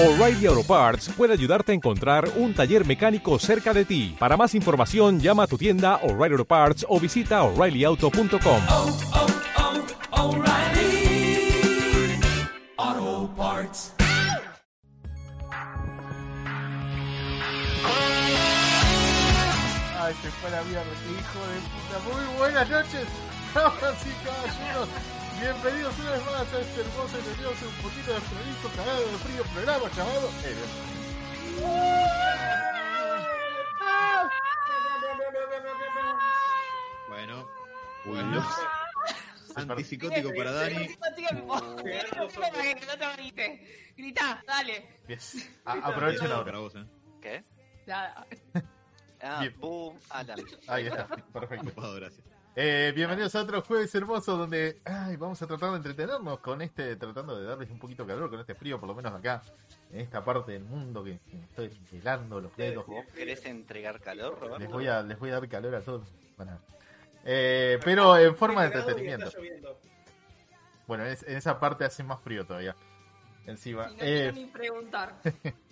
O'Reilly Auto Parts puede ayudarte a encontrar un taller mecánico cerca de ti. Para más información, llama a tu tienda O'Reilly Auto Parts o visita oreillyauto.com. oh, oh, O'Reilly Auto Parts. Ay, se fue la mierda, qué hijo de puta. Muy buenas noches, caballeros. Bienvenidos una vez más a este hermoso y nervioso, un poquito de frío, cagado de frío programa llamado. Bueno, bueno. Antipsicótico para Dani. Grita, dale. A- aprovechen ahora. Para vos, ¿eh? ¿Qué? Nada. Ah, boom, Alan. Ahí está, perfecto. Gracias. Eh, bienvenidos a otro jueves hermoso donde ay, vamos a tratar de entretenernos con este, tratando de darles un poquito de calor con este frío, por lo menos acá, en esta parte del mundo que, que me estoy helando los dedos. ¿Vos querés entregar calor, Roberto? Les voy a, les voy a dar calor a todos. Para- Eh, pero en forma de entretenimiento. Bueno, en, es- en esa parte hace más frío todavía. Encima. Si no Eh, ni preguntar.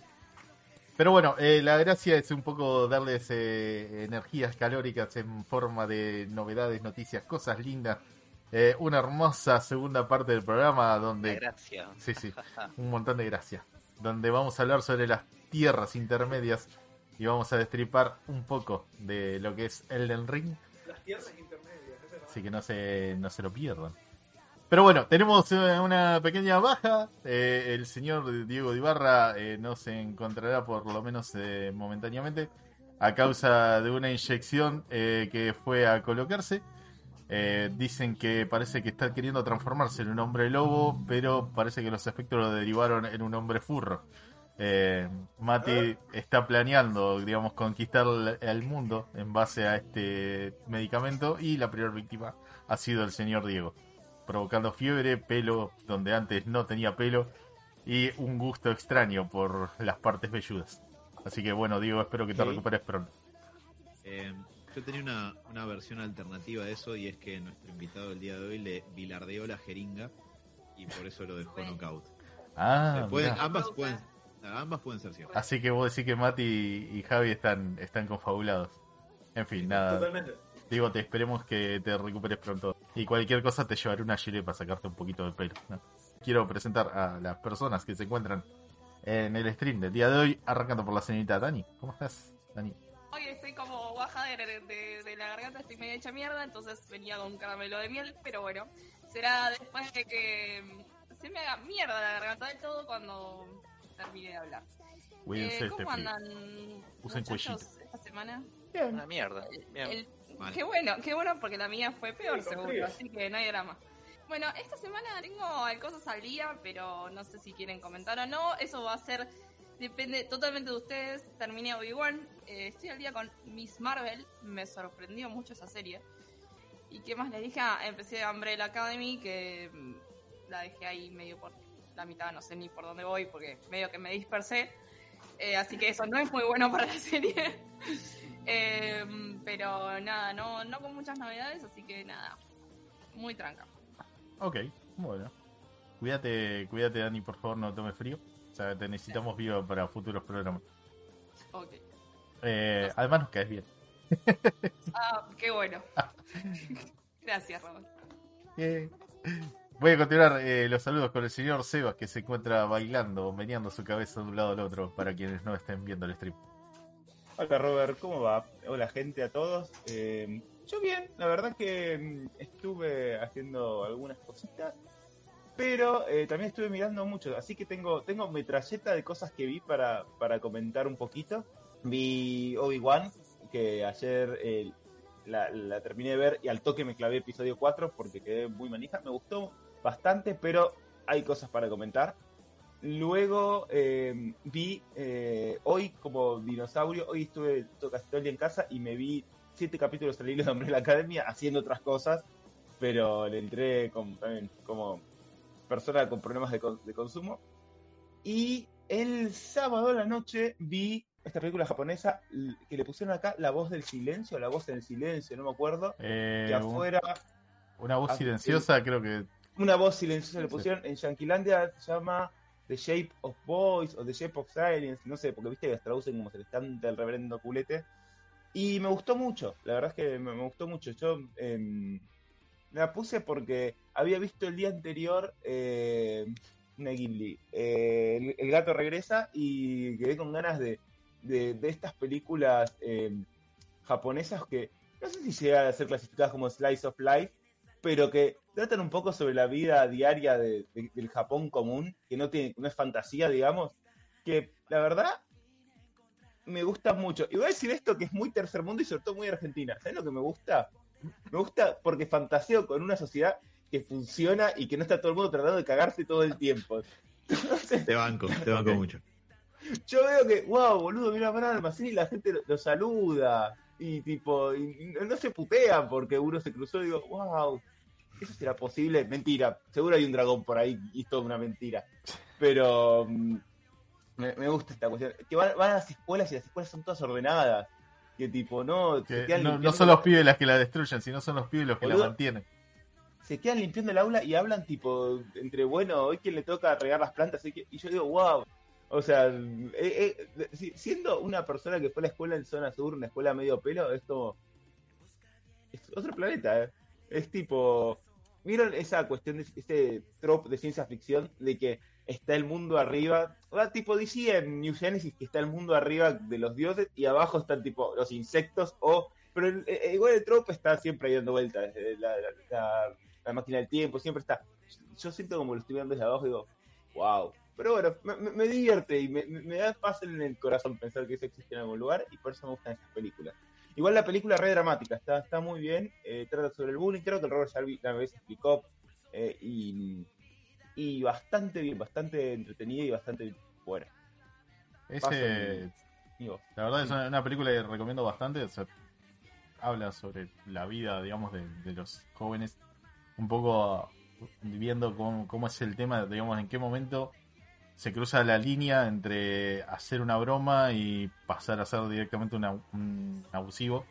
pero bueno, eh, la gracia es un poco darles eh, energías calóricas en forma de novedades, noticias, cosas lindas. Eh, una hermosa segunda parte del programa donde... gracia. Sí, sí, un montón de gracia. Donde vamos a hablar sobre las tierras intermedias y vamos a destripar un poco de lo que es Elden Ring. Las tierras intermedias. Así que no se, no se lo pierdan. Pero bueno, tenemos eh, una pequeña baja. Eh, el señor Diego Ibarra eh, no se encontrará por lo menos eh, momentáneamente a causa de una inyección eh, que fue a colocarse. Dicen que parece que está queriendo transformarse en un hombre lobo, pero parece que los efectos lo derivaron en un hombre furro. Mati está planeando, digamos, conquistar el- mundo en base a este medicamento y la primera víctima ha sido el señor Diego, provocando fiebre, pelo donde antes no tenía pelo y un gusto extraño por las partes velludas. Así que bueno, Diego, espero que te recuperes pronto. Eh, yo tenía una, una versión alternativa de eso y es que nuestro invitado del día de hoy le bilardeó la jeringa y por eso lo dejó knockout. Ah, pueden- ambas, pueden, ambas pueden ser ciertas. así que vos decís que Mati y Javi están, están confabulados. En fin, nada. Totalmente. Digo, te esperemos que te recuperes pronto. Y cualquier cosa te llevaré una gilet para sacarte un poquito de pelo. ¿no? Quiero presentar a las personas que se encuentran en el stream del día de hoy, arrancando por la señorita Dani. ¿Cómo estás, Dani? Hoy estoy como baja de, de- de la garganta, estoy media hecha mierda, entonces venía con caramelo de miel, pero bueno, será después de que mm, se me haga mierda la garganta del todo cuando termine de hablar. Cuídense Eh, este ¿Cómo andan Usen muchachos esta semana? Una mierda. Bien. El- Mal. qué bueno, qué bueno porque la mía fue peor Sí, seguro, frío. así que no hay drama. Bueno, esta semana tengo cosas al día, pero no sé si quieren comentar o no. Eso va a ser, depende totalmente de ustedes. Terminé Obi-Wan, eh, estoy al día con Miss Marvel, me sorprendió mucho esa serie. ¿Y qué más les dije? Ah, empecé Umbrella Academy, que mm, la dejé ahí medio por la mitad, no sé ni por dónde voy, porque medio que me dispersé. Eh, así que eso no es muy bueno para la serie. Eh, pero nada, no, no con muchas novedades, así que nada, muy tranca. Ok, bueno. Cuídate, cuídate, Dani, por favor, no tomes frío. O sea, te necesitamos viva para futuros programas. Ok. Eh, además, nos caes bien. Ah, qué bueno. Gracias, Robert. Eh, Voy a continuar eh, los saludos con el señor Sebas, que se encuentra bailando, meneando su cabeza de un lado al otro, para quienes no estén viendo el stream. Hola Robert, ¿cómo va? Hola gente a todos. Eh, yo bien, la verdad que mm, estuve haciendo algunas cositas, pero eh, también estuve mirando mucho, así que tengo, tengo metralleta de cosas que vi para, para comentar un poquito. Vi Obi-Wan, que ayer eh, la, la terminé de ver y al toque me clavé episodio 4 porque quedé muy manija. Me gustó bastante, pero hay cosas para comentar. Luego eh, vi eh, hoy como dinosaurio, hoy estuve casi todo el día en casa y me vi siete capítulos del hilo de Umbrella Academia haciendo otras cosas, pero le entré como, también como persona con problemas de, con- de consumo. Y el sábado a la noche vi esta película japonesa que le pusieron acá La voz del silencio, La voz del silencio, no me acuerdo, Eh, que afuera una voz silenciosa, creo que. Una voz silenciosa le pusieron en Yanquilandia, se llama The Shape of Boys o The Shape of Silence, no sé, porque viste que las traducen como se les canta el reverendo culete. Y me gustó mucho, la verdad es que me, me gustó mucho. Yo em, la puse porque había visto el día anterior eh, una Ghibli, eh, el, El gato regresa y quedé con ganas de, de, de estas películas em, japonesas que no sé si llegan a ser clasificadas como Slice of Life, pero que tratan un poco sobre la vida diaria de- de- del Japón común, que no, tiene, no es fantasía, digamos, que la verdad me gusta mucho. Y voy a decir esto que es muy tercer mundo y sobre todo muy argentina. ¿Sabes lo que me gusta? Me gusta porque fantaseo con una sociedad que funciona y que no está todo el mundo tratando de cagarse todo el tiempo. Entonces, Te banco, te banco mucho. yo veo que, wow, boludo, mira para almacén y la gente lo, lo saluda. Y tipo, y no, no se putean porque uno se cruzó y digo, wow, ¿eso será posible? Mentira, seguro hay un dragón por ahí y es toda una mentira. Pero mm, me, me gusta esta cuestión. Que van, van a las escuelas y las escuelas son todas ordenadas. Que tipo, no, Que no, no son los pibes las que la destruyen, sino son los pibes los que la mantienen. se quedan limpiando el aula y hablan tipo entre bueno hoy quien le toca regar las plantas y yo digo wow o sea eh, eh, si- siendo una persona que fue a la escuela en zona sur una escuela medio pelo es como es otro planeta ¿eh? es tipo vieron esa cuestión de ese trope de ciencia ficción de que está el mundo arriba va tipo DC en New Genesis que está el mundo arriba de los dioses y abajo están tipo los insectos o pero eh, igual el trope está siempre dando vueltas eh, la, máquina del tiempo, siempre está. Yo siento como lo estoy viendo desde abajo y digo, wow. Pero bueno, me, divierte y me da paz en el corazón pensar que eso existe en algún lugar y por eso me gustan esas películas. Igual la película es re dramática, está, está muy bien, eh, trata sobre el bullying, creo que el Robert Sharby una vez explicó eh, y, y bastante bien, bastante entretenida y bastante buena. Ese, la verdad es una, una película que recomiendo bastante. o sea, habla sobre la vida, digamos, de, de los jóvenes. Un poco viendo cómo, cómo es el tema, digamos, en qué momento se cruza la línea entre hacer una broma y pasar a ser directamente una- un abusivo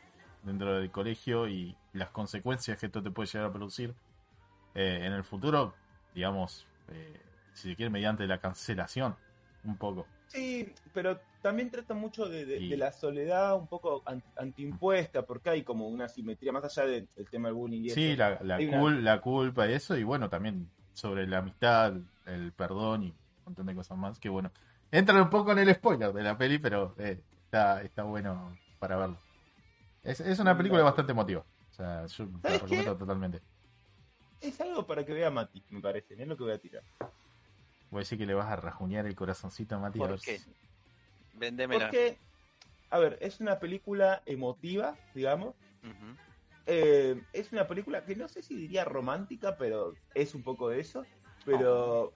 dentro del colegio y las consecuencias que esto te puede llegar a producir eh, en el futuro, digamos, eh, si se quiere, mediante la cancelación, un poco. Sí, pero también trata mucho de, de- Y- de la soledad un poco an- antiimpuesta, porque hay como una simetría, más allá del tema del bullying y Sí, eso. la, la, una- cul- la culpa y eso, y bueno, también sobre la amistad, el perdón y montón de cosas más, que bueno, entran un poco en el spoiler de la peli, pero eh, está, está bueno para verlo. Es, es una película bastante emotiva, o sea, yo la ¿Sabes recomiendo qué? totalmente. Es algo para que vea Mati, me parece, es lo que voy a tirar. Voy a decir que le vas a rajuñar el corazoncito a Mati. a ¿Por ver qué? Vendémela. Porque, a ver, es una película emotiva, digamos. Eh, es una película que no sé si diría romántica, pero es un poco de eso. Pero,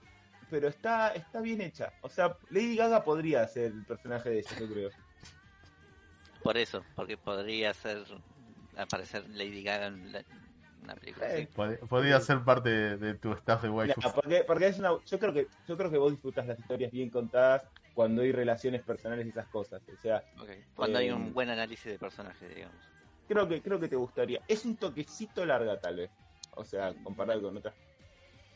pero está, está bien hecha. O sea, Lady Gaga podría ser el personaje de ella, yo creo. Por eso, porque podría ser aparecer Lady Gaga en la- una película así. Eh, Pod- Podría ser parte de, de tu staff de waifus. porque, porque es una, yo creo que yo creo que vos disfrutas las historias bien contadas cuando hay relaciones personales y esas cosas. O sea. Cuando hay Eh, un buen análisis de personaje, digamos. creo que creo que te gustaría. Es un toquecito larga tal vez. O sea, comparado con otras.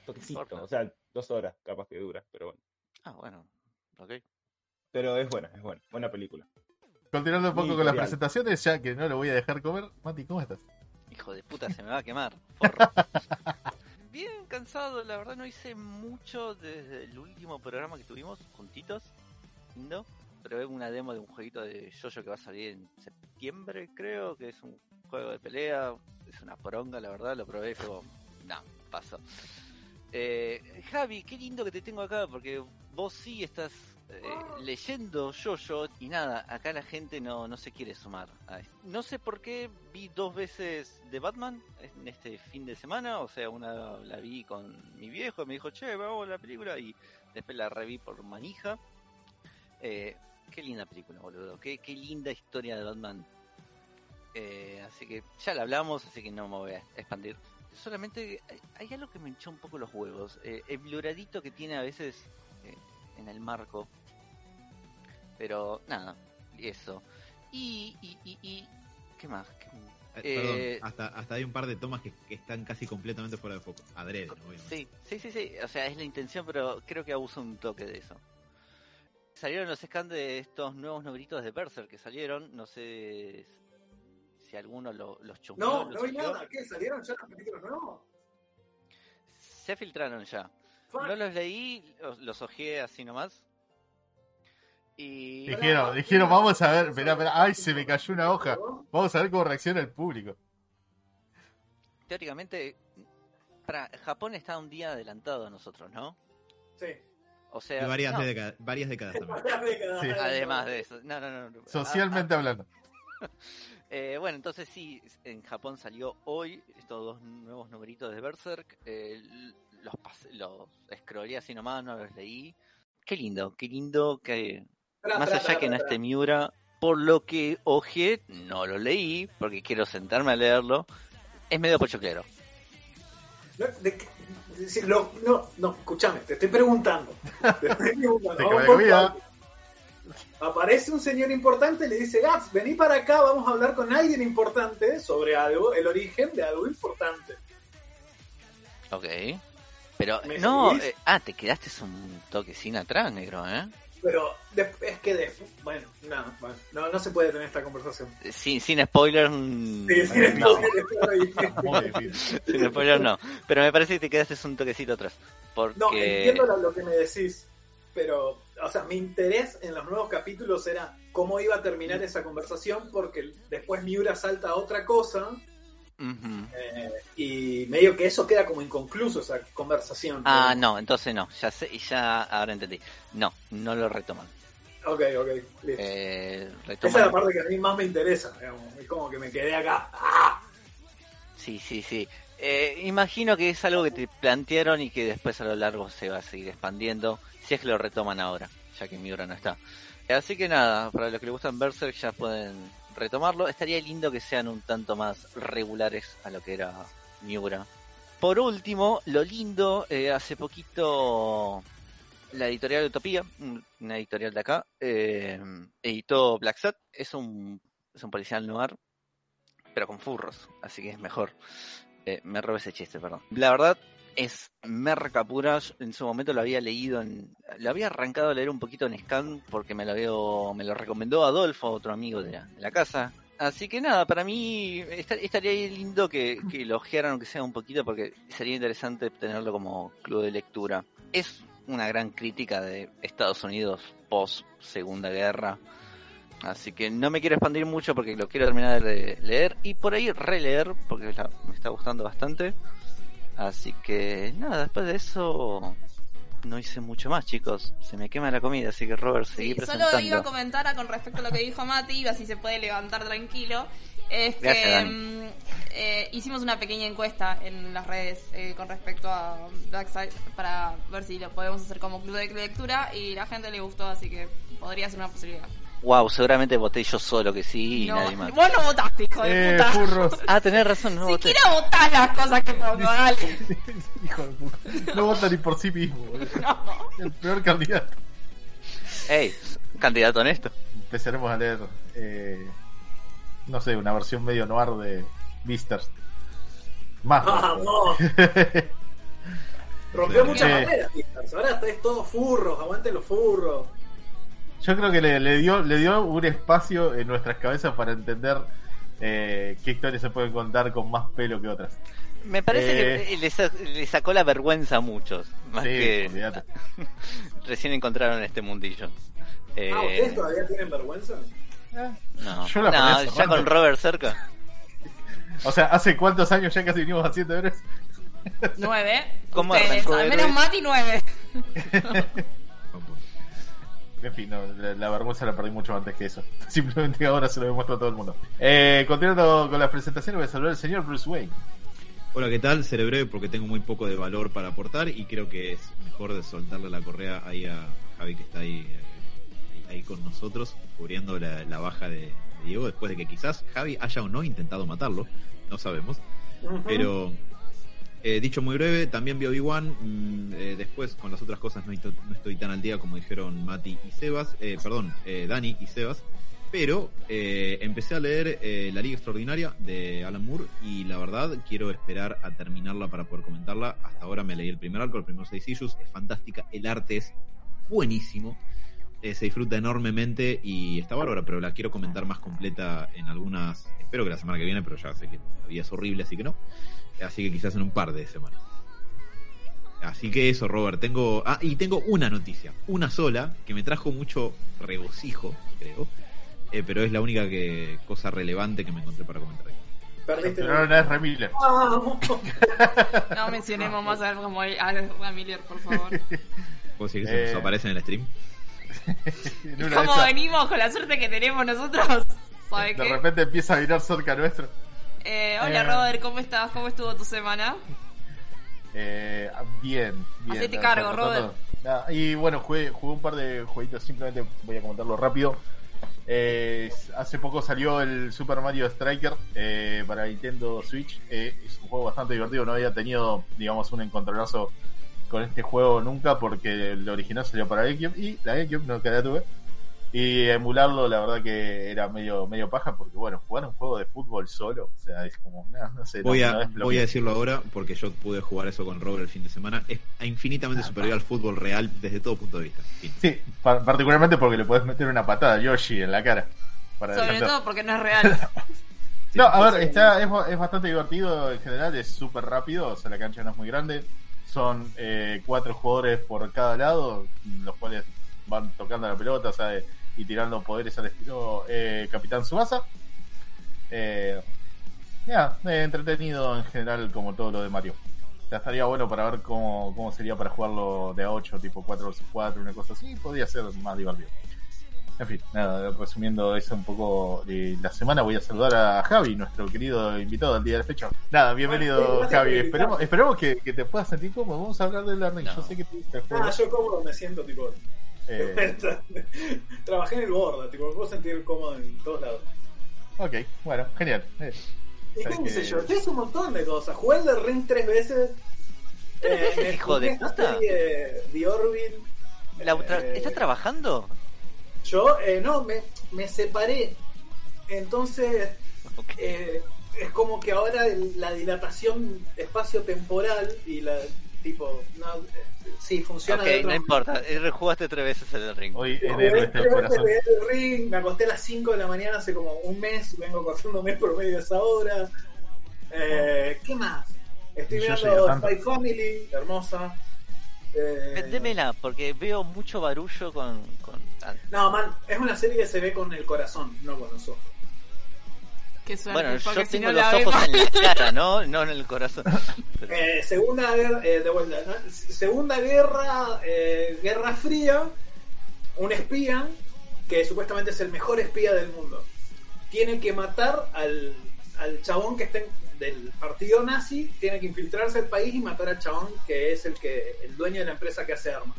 Toquecito, o sea, dos horas capaz que dura, pero bueno. Ah, bueno. Ok. Pero es buena, es buena, buena película. Continuando un poco Muy con las presentaciones, ya que no lo voy a dejar comer. Mati, ¿cómo estás? Hijo de puta, se me va a quemar. Forro. Bien cansado, la verdad no hice mucho desde el último programa que tuvimos juntitos. Lindo. Probé una demo de un jueguito de Yoyo que va a salir en septiembre, creo, que es un juego de pelea. Es una poronga, la verdad, lo probé y fue como, no, pasó. Eh, Javi, qué lindo que te tengo acá, porque vos sí estás eh, leyendo Yoyo y nada, acá la gente no, no se quiere sumar. a esto. No sé por qué vi dos veces de Batman en este fin de semana, o sea, una la vi con mi viejo, me dijo, che, vamos a la película, y después la reví por manija. Eh, qué linda película, boludo, qué, qué linda historia de Batman. Eh, así que ya la hablamos, así que no me voy a expandir. Solamente hay, hay algo que me hinchó un poco los huevos. Eh, el bluradito que tiene a veces eh, en el marco. Pero nada, eso. Y, y, y, y ¿qué más? ¿Qué, Eh, Perdón, hasta, hasta hay un par de tomas que, que están casi completamente fuera de foco. Adrede, obviamente. Sí, sí, sí, sí. O sea, es la intención, pero creo que abusa un toque de eso. Salieron los scans de estos nuevos negritos de Berserk que salieron. No sé si alguno lo- los chusmeó. No, los no vi nada. ¿Qué? ¿Salieron ya los capítulos nuevos? Se filtraron ya. Fuck. No los leí, los, los ojeé así nomás. Y. Dijeron, dijeron, vamos a ver, espera, espera, ay, se me cayó una hoja. Vamos a ver cómo reacciona el público. Teóricamente, para Japón está un día adelantado a nosotros, ¿no? Sí. O sea. Y varias, no, décadas, varias décadas también. Varias décadas. Sí. Además de eso. No, no, no. no. Socialmente hablando. Eh, bueno, entonces sí, en Japón salió hoy estos dos nuevos numeritos de Berserk. eh, los los scrollé así nomás, no los leí. Qué lindo, qué lindo que más allá que no pará. esté Miura, por lo que ojeé, no lo leí porque quiero sentarme a leerlo. Es medio pochoclero. No, de qué- de- si lo- no, no, escúchame, te estoy preguntando. Te estoy preguntando. Aparece un señor importante y le dice, Gats, vení para acá, vamos a hablar con alguien importante sobre algo, el origen de algo importante. Ok. Pero ¿Me no, eh, ah, te quedaste un toquecín atrás, negro, ¿eh? Pero de- es que después, bueno, no, bueno, no, no se puede tener esta conversación. Sin, sin spoilers, mm, Sí, no. Muy difícil. Sin spoilers no. Pero me parece que te quedaste un toquecito atrás. Porque... No, entiendo lo, lo que me decís, pero, o sea, mi interés en los nuevos capítulos era cómo iba a terminar esa conversación, porque después Miura salta a otra cosa, eh, y medio que eso queda como inconcluso, esa conversación. Ah, Pero- no, entonces no, ya sé, ya ahora entendí. No, no lo retoman. Ok, ok, listo. Eh, Esa es la parte que a mí más me interesa, digamos. Es como que me quedé acá. ¡Ah! Sí, sí, sí. Eh, imagino que es algo que te plantearon y que después a lo largo se va a seguir expandiendo, si es que lo retoman ahora, ya que Miura no está. Así que nada, para los que les gustan Berserk ya pueden retomarlo. Estaría lindo que sean un tanto más regulares a lo que era Miura. Por último, lo lindo, eh, hace poquito la editorial Utopía, un- una editorial de acá, eh, editó Black Sat. Es un, es un policial noir, pero con furros, así que es mejor. Eh, me robé ese chiste, perdón. La verdad es merca pura. Yo En su momento lo había leído en. Lo había arrancado a leer un poquito en scan porque me lo, había, me lo recomendó Adolfo, otro amigo de la, casa. Así que nada, para mí esta- estaría lindo que, que lo ojearan aunque sea un poquito porque sería interesante tenerlo como club de lectura. Es una gran crítica de Estados Unidos post Segunda Guerra. Así que no me quiero expandir mucho porque lo quiero terminar de leer y por ahí releer porque me está gustando bastante. Así que nada, después de eso no hice mucho más, chicos. Se me quema la comida, así que Robert, seguí Sí, solo presentando. iba a comentar con respecto a lo que dijo Mati, así se puede levantar tranquilo. Es Gracias, que Dani. mm, eh, hicimos una pequeña encuesta en las redes eh, con respecto a Blackside para ver si lo podemos hacer como club de lectura y la gente le gustó, así que podría ser una posibilidad. Wow, seguramente voté yo solo que sí y No, nadie más. vos no votaste, hijo de Eh, puta. furros. Ah, tenés razón, no voté. Siquiera votás las cosas que pongo, dale. Hijo de puta. No vota ni por sí mismo. No. El peor candidato. Ey, candidato honesto. Empezaremos a leer, eh, no sé, una versión medio noir de Beasters. Más. ¡Vamos! Rompió muchas Eh. barreras, Pistons. Ahora estáis todos furros, aguanten los furros. Yo creo que le, le dio le dio un espacio en nuestras cabezas para entender eh, qué historias se pueden contar con más pelo que otras. Me parece Eh. que le, le sacó la vergüenza a muchos. Más Sí, que recién encontraron este mundillo. Eh, Ah, ¿ustedes todavía tienen vergüenza? no, Yo la No, ya con Robert cerca. O sea, ¿hace cuántos años ya casi vinimos haciendo horas? Nueve. ¿Cómo Ustedes, arrancó al menos Mati nueve. En fin, no, la, la vergüenza la perdí mucho antes que eso. Simplemente ahora se lo demuestro a todo el mundo. Eh, continuando con las presentaciones, voy a saludar al señor Bruce Wayne. Hola, ¿qué tal? Seré breve porque tengo muy poco de valor para aportar y creo que es mejor de soltarle la correa ahí a Javi que está ahí, eh, ahí con nosotros, cubriendo la, la baja de, de Diego, después de que quizás Javi haya o no intentado matarlo, no sabemos. Pero, eh, dicho muy breve, también vi Obi-Wan. mm, eh, después, con las otras cosas, no, estoy- tan al día como dijeron Mati y Sebas. eh, perdón, eh, Dani y Sebas. Pero empecé a leer La Liga Extraordinaria de Alan Moore y la verdad quiero esperar a terminarla para poder comentarla. Hasta ahora me leí el primer arco, los primeros seis issues, es fantástica, el arte es buenísimo, eh, se disfruta enormemente y está bárbara, pero la quiero comentar más completa en algunas, espero que la semana que viene, pero ya sé que la vida es horrible, así que no. Así que quizás en un par de semanas. Así que eso, Robert, tengo... Ah, y tengo una noticia, una sola, que me trajo mucho regocijo, creo. Eh, pero es la única que, cosa relevante que me encontré para comentar. aquí. Perdiste Pero no, no es Remiller. Vamos. No mencionemos más a como a a Miller, por favor. ¿Puedo decir que se Eh. aparece en el stream? ¿Cómo venimos con la suerte que tenemos nosotros? ¿Sabe de qué? repente empieza a mirar cerca nuestro. Eh, hola Eh. Robert, ¿cómo estás? ¿Cómo estuvo tu semana? Eh, bien, bien. Hacete cargo, Robert. y bueno, jugué, jugué un par de jueguitos, simplemente voy a comentarlo rápido. Eh, hace poco salió el Super Mario Striker eh, para Nintendo Switch. Eh, es un juego bastante divertido, no había tenido, digamos, un encontronazo con este juego nunca porque el original salió para GameCube y la GameCube no que la tuve. Y emularlo, la verdad que era medio medio paja porque, bueno, jugar un juego de fútbol solo, o sea, es como, no, no sé. no- Voy, a, voy a decirlo ahora porque yo pude jugar eso con Robert el fin de semana. Es infinitamente superior al fútbol real desde todo punto de vista. Fin. Sí, pa- particularmente porque le puedes meter una patada a Yoshi en la cara. Para Sobre todo porque no es real. No, a ver, está, es, es bastante divertido en general, es súper rápido, o sea, la cancha no es muy grande. Son eh, cuatro jugadores por cada lado, los cuales van tocando la pelota, sea, y tirando poderes al estilo eh, Capitán Subasa. Eh, ya, eh, entretenido en general como todo lo de Mario. Ya estaría bueno para ver cómo, cómo sería para jugarlo de a 8, tipo 4 vs 4, una cosa así, podría ser más divertido. En fin, nada, resumiendo eso un poco de la semana, voy a saludar a Javi, nuestro querido invitado del día de la fecha. Nada, bienvenido Bueno, gracias Javi, esperemos, esperemos que, que te puedas sentir cómodo. Vamos a hablar de la ring. No. Yo sé que juego. Ah, yo cómodo me siento, tipo. Eh, Trabajé en el borda, tipo, me puedo sentir cómodo en todos lados. ok, bueno, genial. Eh, Y qué sé que- yo, yo hice un montón de cosas. Jugué el de Ring tres veces. ¿Tres veces, me hijo de puta? The Orville. La tra- Eh, ¿Está trabajando? Yo, eh, no, me, me separé. Entonces, Ok. eh, es como que ahora el- la dilatación espacio-temporal y la. Tipo, no, eh, sí, funciona Ok, de otra no importa. eh, Rejugaste tres veces el ring. Hoy el veces de Ring, me acosté a las 5 de la mañana hace como un mes, vengo acostándome por medio de esa hora. Eh, ¿Qué más? Estoy Yo mirando. Spy Family, hermosa. Eh, Vendémela, porque veo mucho barullo con. No, man, es una serie que se ve con el corazón, no con los ojos. Qué suerte, Bueno, yo si tengo los ojos vemos. en la cara, ¿no? No en el corazón. Pero- Eh, segunda guerra, eh, de vuelta, ¿no? segunda guerra, eh, guerra fría, un espía que supuestamente es el mejor espía del mundo. Tiene que matar al, al chabón que está en- del partido nazi, tiene que infiltrarse al país y matar al chabón que es el que el dueño de la empresa que hace armas.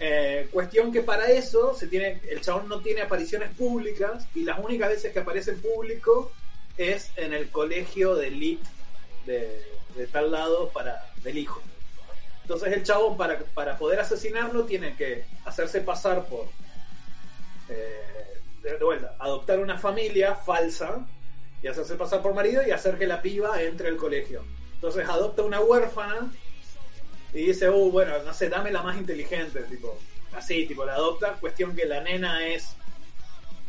Eh, cuestión que para eso se tiene, el chabón no tiene apariciones públicas y las únicas veces que aparece en público es en el colegio de elite de, tal lado para del hijo. Entonces el chabón para, para poder asesinarlo tiene que hacerse pasar por eh, de vuelta, adoptar una familia falsa y hacerse pasar por marido y hacer que la piba entre al colegio. Entonces adopta una huérfana y dice, uh, bueno, no sé, dame la más inteligente, tipo, así, tipo, la adopta, cuestión que la nena es,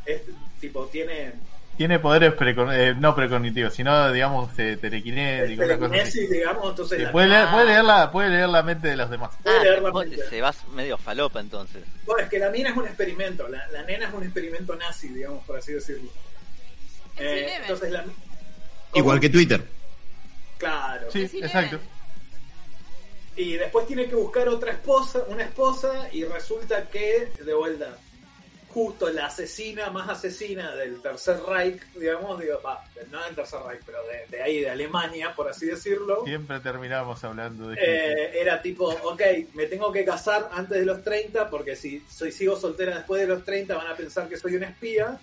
es tipo, tiene Tiene poderes precon- eh, no precognitivos, sino, digamos, eh, telequinéticos, una cosa así. telequinesis, digamos, entonces Sí, la puede, leer, nena- puede, leer la, puede leer la mente de los demás. puede Ah, leer la mente. se vas medio falopa entonces. Bueno, es que la mina es un experimento, la, la nena es un experimento nazi, digamos, por así decirlo. Eh, Eleven. entonces la... Igual que Twitter. Claro. Sí, Eleven. exacto. Y después tiene que buscar otra esposa, una esposa, y resulta que, de vuelta, justo la asesina más asesina del Tercer Reich, digamos, digo, va, no del Tercer Reich, pero de, de ahí, de Alemania, por así decirlo, Siempre terminamos hablando de eh, era tipo, ok, me tengo que casar antes de los 30, porque si soy sigo soltera después de los 30 van a pensar que soy una espía.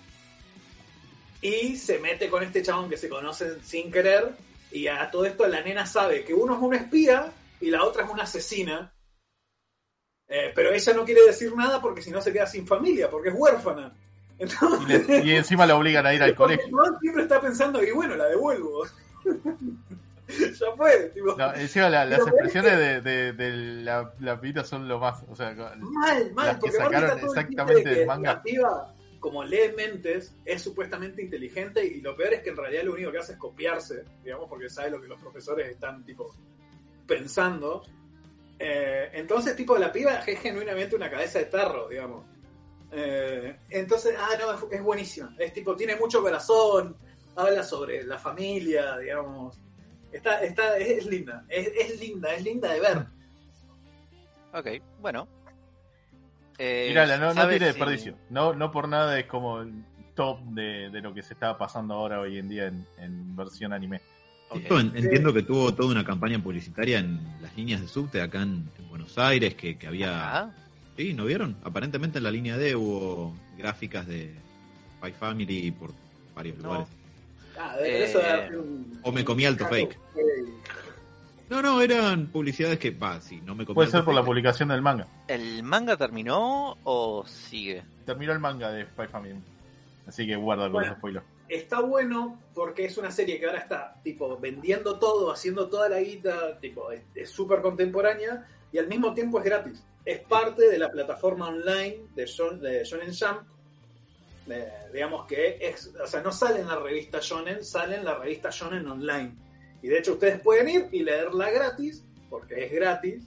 Y se mete con este chabón que se conocen sin querer, y a todo esto la nena sabe que uno es un espía y la otra es una asesina. Eh, pero ella no quiere decir nada porque si no se queda sin familia, porque es huérfana. Entonces, Y, le- y encima le obligan a ir al colegio. Siempre está pensando, y bueno, la devuelvo. ya fue, tipo, No, encima la- las expresiones de, de, de la, la pibita son lo más. O sea, mal, mal, las que porque aparte sacaron exactamente que del manga. La piba, como lee mentes, es supuestamente inteligente y lo peor es que en realidad lo único que hace es copiarse, digamos, porque sabe lo que los profesores están, tipo, pensando. Eh, entonces, tipo, la piba es genuinamente una cabeza de tarro, digamos. Eh, entonces, ah, no, es, es buenísima. Es tipo, tiene mucho corazón, habla sobre la familia, digamos. Está, está, es, es linda, es, es linda, es linda de ver. Ok, bueno. Eh, Mírala, no, no ¿sabes tiene si- desperdicio. No, no por nada es como el top de, de lo que se está pasando ahora hoy en día en, en versión anime. Entiendo que tuvo toda una campaña publicitaria en las líneas de subte acá en, en Buenos Aires, que, que había... Ah, Sí, ¿no vieron? Aparentemente en la línea D hubo gráficas de Spy Family por varios No. lugares. Ah, de Eh, eso un- o me comí alto fake. No, no, eran publicidades que, va, sí, no me comí Puede alto ser por la publicación del manga. ¿El manga terminó o sigue? Terminó el manga de Spy Family. Así que guarda con Bueno. los spoilers. Está bueno porque es una serie que ahora está tipo vendiendo todo, haciendo toda la guita, tipo es súper contemporánea y al mismo tiempo es gratis. Es parte de la plataforma online de, de Shonen Jump. Eh, digamos que es, o sea, no sale en la revista Shonen, sale en la revista Shonen Online. Y de hecho ustedes pueden ir y leerla gratis, porque es gratis.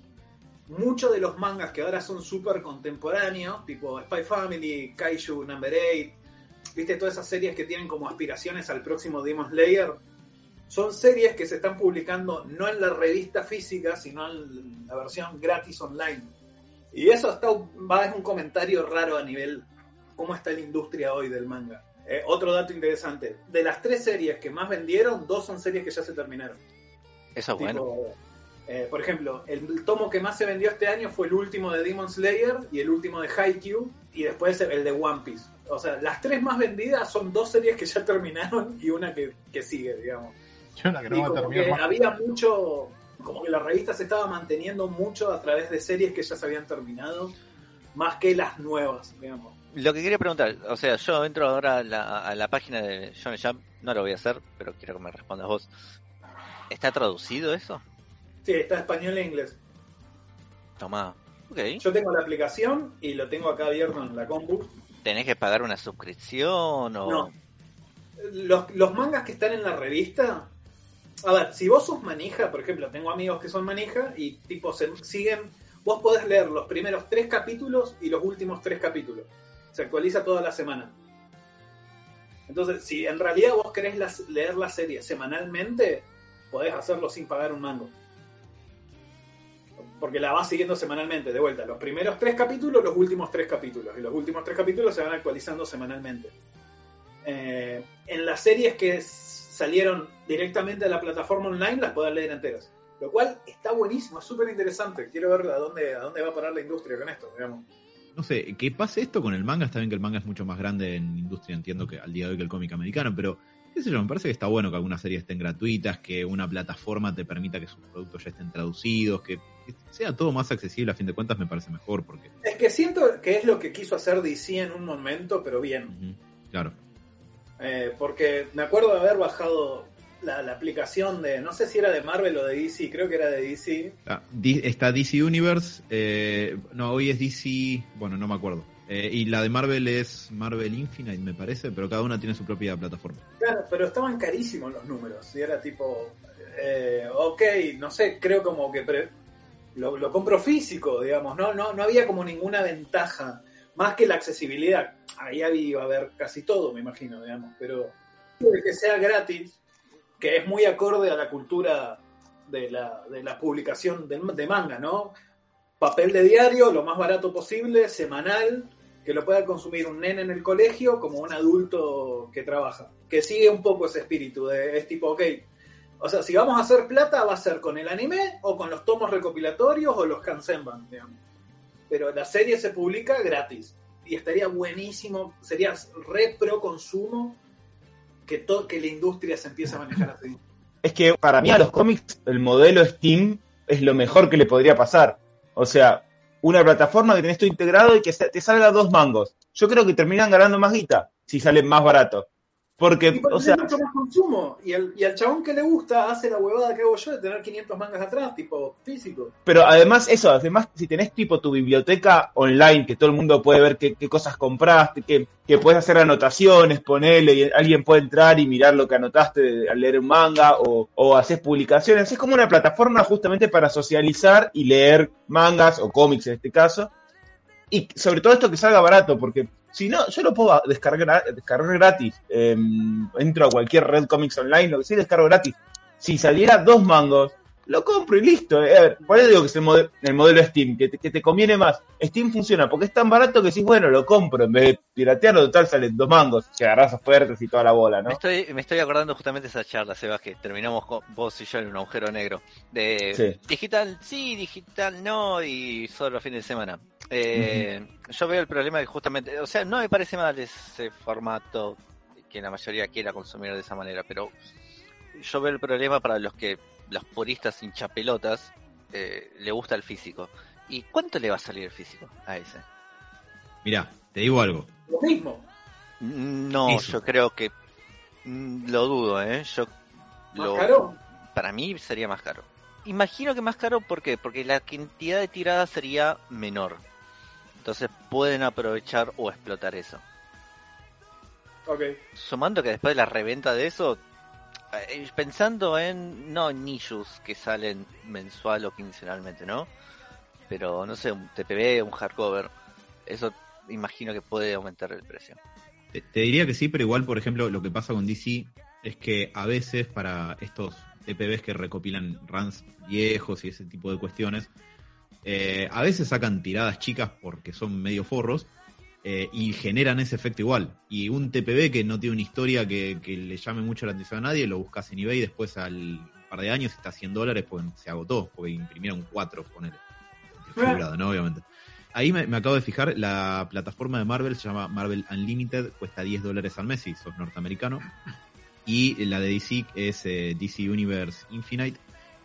Muchos de los mangas que ahora son súper contemporáneos, tipo Spy Family, Kaiju Number 8, ¿Viste? Todas esas series que tienen como aspiraciones al próximo Demon Slayer. Son series que se están publicando no en la revista física, sino en la versión gratis online. Y eso está, va es un comentario raro a nivel cómo está la industria hoy del manga. Eh, otro dato interesante. De las tres series que más vendieron, dos son series que ya se terminaron. Eso es bueno. Eh, por ejemplo, el tomo que más se vendió este año fue el último de Demon Slayer y el último de Haikyuu y después el de One Piece. O sea, las tres más vendidas son dos series que ya terminaron y una que, que sigue, digamos. Yo una que Y no va a como terminar que más. había mucho, como que la revista se estaba manteniendo mucho a través de series que ya se habían terminado, más que las nuevas, digamos. Lo que quería preguntar, o sea, yo entro ahora a la, a la página de Shonen Jump, no lo voy a hacer, pero quiero que me respondas vos. ¿Está traducido eso? Sí, está español e inglés. Tomá. Ok. Yo tengo la aplicación y lo tengo acá abierto en la compu. ¿Tenés que pagar una suscripción o...? No. Los, los mangas que están en la revista. A ver, si vos sos manija, por ejemplo, tengo amigos que son manija y tipo se siguen. Vos podés leer los primeros tres capítulos y los últimos tres capítulos. Se actualiza toda la semana. Entonces, si en realidad vos querés las- leer la serie semanalmente, podés hacerlo sin pagar un mango. Porque la vas siguiendo semanalmente, de vuelta. Los primeros tres capítulos, los últimos tres capítulos. Y los últimos tres capítulos se van actualizando semanalmente. Eh, en las series que salieron directamente a la plataforma online las podés leer enteras. Lo cual está buenísimo, es súper interesante. Quiero ver a dónde, a dónde va a parar la industria con esto, digamos. No sé, que pase esto con el manga, está bien que el manga es mucho más grande en industria, entiendo que al día de hoy que el cómic americano, pero qué sé yo, me parece que está bueno que algunas series estén gratuitas, que una plataforma te permita que sus productos ya estén traducidos, que, sea todo más accesible, a fin de cuentas me parece mejor, porque, Es que siento que es lo que quiso hacer DC en un momento, pero bien. claro, Eh, porque me acuerdo de haber bajado la, la aplicación de, no sé si era de Marvel o de DC, creo que era de DC. Ah, está DC Universe, eh, no, hoy es DC, bueno, no me acuerdo, Eh, y la de Marvel es Marvel Infinite, me parece, pero cada una tiene su propia plataforma. Claro, pero estaban carísimos los números. Y era tipo, eh, ok, no sé, creo como que pre- lo, lo compro físico, digamos. No, no, no había como ninguna ventaja, más que la accesibilidad. Ahí iba a haber casi todo, me imagino, digamos. Pero que sea gratis, que es muy acorde a la cultura de la, de la publicación de manga, ¿no? Papel de diario, lo más barato posible, semanal, que lo pueda consumir un nene en el colegio como un adulto que trabaja. Que sigue un poco ese espíritu de, es tipo, ok, o sea, si vamos a hacer plata, va a ser con el anime o con los tomos recopilatorios o los Kansenban, digamos. Pero la serie se publica gratis. Y estaría buenísimo, sería re pro consumo que, que la industria se empiece a manejar así. Es que para mí a los cómics el modelo Steam es lo mejor que le podría pasar. O sea, una plataforma que tenés todo integrado y que te salga dos mangos. Yo creo que terminan ganando más guita si salen más barato. Porque, o sea, tiene mucho más consumo. Y, el, y al chabón que le gusta hace la huevada que hago yo de tener 500 mangas atrás, tipo físico. pero además eso, además si tenés tipo tu biblioteca online, que todo el mundo puede ver qué, qué cosas compraste, que, que puedes hacer anotaciones, ponele, y alguien puede entrar y mirar lo que anotaste al leer un manga, o, o haces publicaciones. Es como una plataforma justamente para socializar y leer mangas o cómics en este caso. Y sobre todo esto que salga barato, porque si no, yo lo puedo descargar, descargar gratis. Eh, entro a cualquier red comics online, lo que sea, descargo gratis. Si saliera dos mangos, lo compro y listo. Eh, A ver, por eso digo que es el, el modelo Steam, que te, que te conviene más. Steam funciona porque es tan barato que decís, bueno, lo compro en vez de piratearlo, total salen dos mangos, si agarras ofertas y toda la bola, Me ¿no? estoy, me estoy acordando justamente de esa charla, Sebas, que terminamos con vos y yo en un agujero negro. De Sí. digital sí, digital no, y solo fin de semana. Eh, Yo veo el problema que justamente, o sea, no me parece mal ese formato que la mayoría quiera consumir de esa manera, pero yo veo el problema para los que, los puristas hinchapelotas, eh, le gusta el físico. ¿Y cuánto le va a salir el físico a ese? Mirá, te digo algo. Lo mismo. No, Eso. yo creo que mm, lo dudo, ¿eh? Yo ¿Más lo, caro? para mí sería más caro. Imagino que más caro, ¿por qué? Porque la cantidad de tiradas sería menor. Entonces pueden aprovechar o explotar eso. Ok. Sumando que después de la reventa de eso, pensando en, no en issues que salen mensual o quincenalmente, ¿no? Pero no sé, un TPB, un hardcover, eso imagino que puede aumentar el precio. Te, te diría que sí, pero igual, por ejemplo, lo que pasa con DC es que a veces para estos TPBs que recopilan runs viejos y ese tipo de cuestiones, eh, a veces sacan tiradas chicas porque son medio forros eh, y generan ese efecto igual. Y un TPB que no tiene una historia que, que le llame mucho la atención a nadie, lo buscas en eBay y después al par de años está a 100 dólares porque se agotó, porque imprimieron cuatro, ponele. Figurado, ¿no? Obviamente. Ahí me, acabo de fijar, la plataforma de Marvel se llama Marvel Unlimited, cuesta 10 dólares al mes si sos norteamericano. Y la de DC es eh, DC Universe Infinite,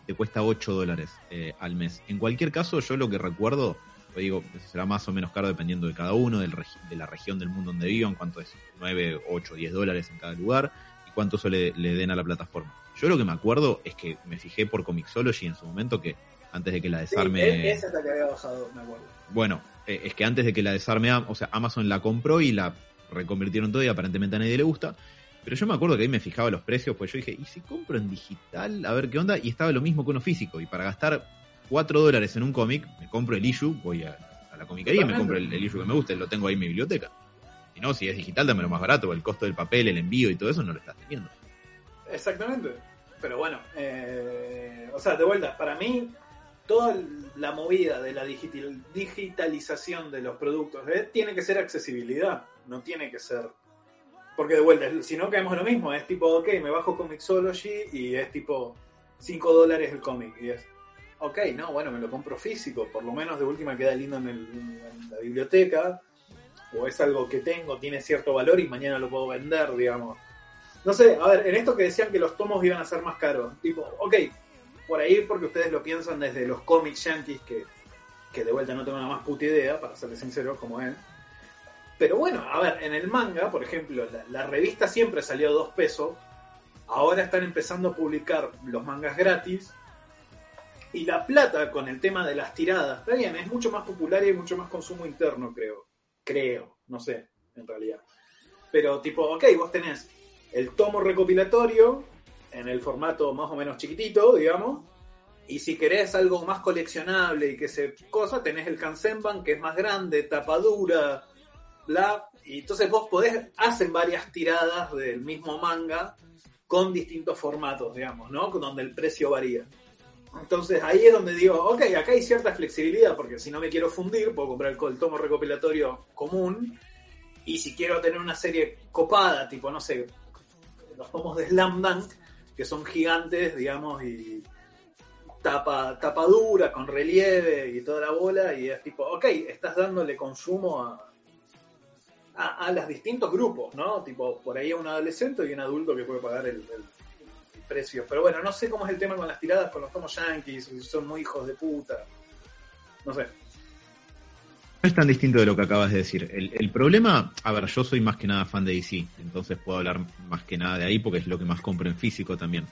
te cuesta 8 dólares eh, al mes. En cualquier caso, yo lo que recuerdo, digo, será más o menos caro dependiendo de cada uno, del de la región del mundo donde vivan, cuánto es 9, 8, 10 dólares en cada lugar y cuánto eso le, le den a la plataforma. Yo lo que me acuerdo es que me fijé por Comixology en su momento que antes de que la desarme... e- esa es la que había bajado, me acuerdo. Bueno, eh, es que antes de que la desarme, o sea, Amazon la compró y la reconvirtieron todo y aparentemente a nadie le gusta. Pero yo me acuerdo que ahí me fijaba los precios, pues yo dije, ¿y si compro en digital? A ver qué onda. Y estaba lo mismo que uno físico. Y para gastar 4 dólares en un cómic, me compro el issue, voy a, la comiquería y me compro el, el issue que me gusta, lo tengo ahí en mi biblioteca. Si no, si es digital, dámelo más barato, el costo del papel, el envío y todo eso no lo estás teniendo. Exactamente. Pero bueno, eh, o sea, de vuelta, para mí, toda la movida de la digital- digitalización de los productos eh, tiene que ser accesibilidad, no tiene que ser. Porque de vuelta, si no caemos lo mismo, es tipo, ok, me bajo Comixology y es tipo 5 dólares el cómic. Y es, ok, no, bueno, me lo compro físico, por lo menos de última queda lindo en, el- la biblioteca, o es algo que tengo, tiene cierto valor y mañana lo puedo vender, digamos. No sé, a ver, en esto que decían que los tomos iban a ser más caros, tipo, ok, por ahí porque ustedes lo piensan desde los cómics yankees, que, que de vuelta no tengo la más puta idea, para serles sincero, como él. Pero bueno, a ver, en el manga, por ejemplo, la, la revista siempre salió a dos pesos, ahora están empezando a publicar los mangas gratis, y la plata con el tema de las tiradas, está bien, es mucho más popular y hay mucho más consumo interno, creo. Creo, no sé, en realidad. Pero tipo, ok, vos tenés el tomo recopilatorio en el formato más o menos chiquitito, digamos. Y si querés algo más coleccionable y que se cosa, tenés el Kansenban que es más grande, tapadura, bla. Y entonces vos podés, hacen varias tiradas del mismo manga con distintos formatos, digamos, ¿no? Donde el precio varía. Entonces ahí es donde digo, ok, acá hay cierta flexibilidad, porque si no me quiero fundir, puedo comprar el, tomo recopilatorio común. Y si quiero tener una serie copada, tipo, no sé, los tomos de Slam Dunk, que son gigantes, digamos, y tapa, tapa dura, con relieve y toda la bola, y es tipo, ok, estás dándole consumo a, a, los distintos grupos, ¿no? Tipo, por ahí a un adolescente y un adulto que puede pagar el precio. Pero bueno, no sé cómo es el tema con las tiradas con los tomos yankees, si son muy hijos de puta. No sé. es tan distinto de lo que acabas de decir. El, el problema, a ver, yo soy más que nada fan de DC, entonces puedo hablar más que nada de ahí porque es lo que más compro en físico también.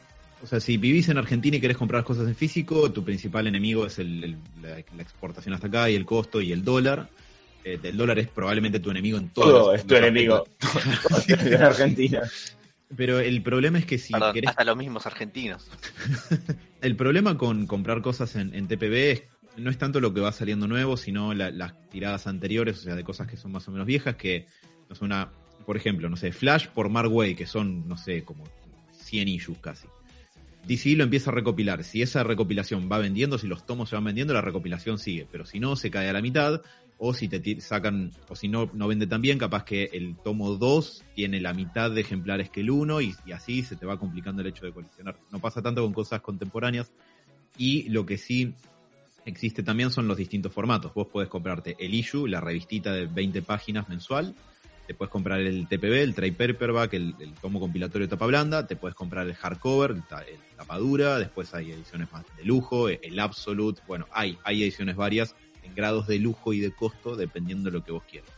O sea, si vivís en Argentina y querés comprar cosas en físico, tu principal enemigo es el- el- la, la exportación hasta acá y el costo y el dólar. Eh, el dólar es probablemente tu enemigo en Todo los- es tu enemigo. en Argentina. Pero el problema es que si Perdón, querés hasta los mismos argentinos. El problema con comprar cosas en, en TPB es, no es tanto lo que va saliendo nuevo, sino la- las tiradas anteriores, o sea, de cosas que son más o menos viejas, que no son una, por ejemplo, no sé, Flash por Mark Way, que son, no sé, como 100 issues casi. DC lo empieza a recopilar. Si esa recopilación va vendiendo, si los tomos se van vendiendo, la recopilación sigue. Pero si no, se cae a la mitad. O si te sacan, o si no, no vende tan bien, capaz que el tomo 2 tiene la mitad de ejemplares que el 1 y, así se te va complicando el hecho de coleccionar. No pasa tanto con cosas contemporáneas. Y lo que sí existe también son los distintos formatos. Vos podés comprarte el issue, la revistita de 20 páginas mensual. Te puedes comprar el TPB, el trade paperback, el, el tomo compilatorio de tapa blanda. Te puedes comprar el hardcover, el, el tapa dura. Después hay ediciones más de lujo, el absolute. Bueno, hay, hay ediciones varias en grados de lujo y de costo dependiendo de lo que vos quieras.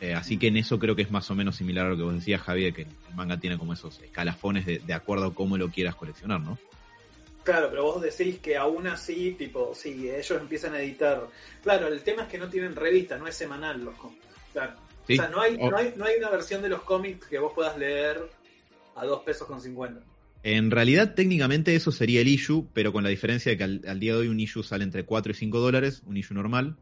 Eh, así que en eso creo que es más o menos similar a lo que vos decías, Javier, que el manga tiene como esos escalafones de, de acuerdo a cómo lo quieras coleccionar, ¿no? Claro, pero vos decís que aún así, tipo, sí, ellos empiezan a editar. Claro, el tema es que no tienen revista, no es semanal los cómics. Claro. Sí. O sea, no hay, O- no, hay, no hay una versión de los cómics que vos puedas leer a dos pesos con 50. En realidad, técnicamente eso sería el issue, pero con la diferencia de que al, al día de hoy un issue sale entre 4 y 5 dólares, un issue normal,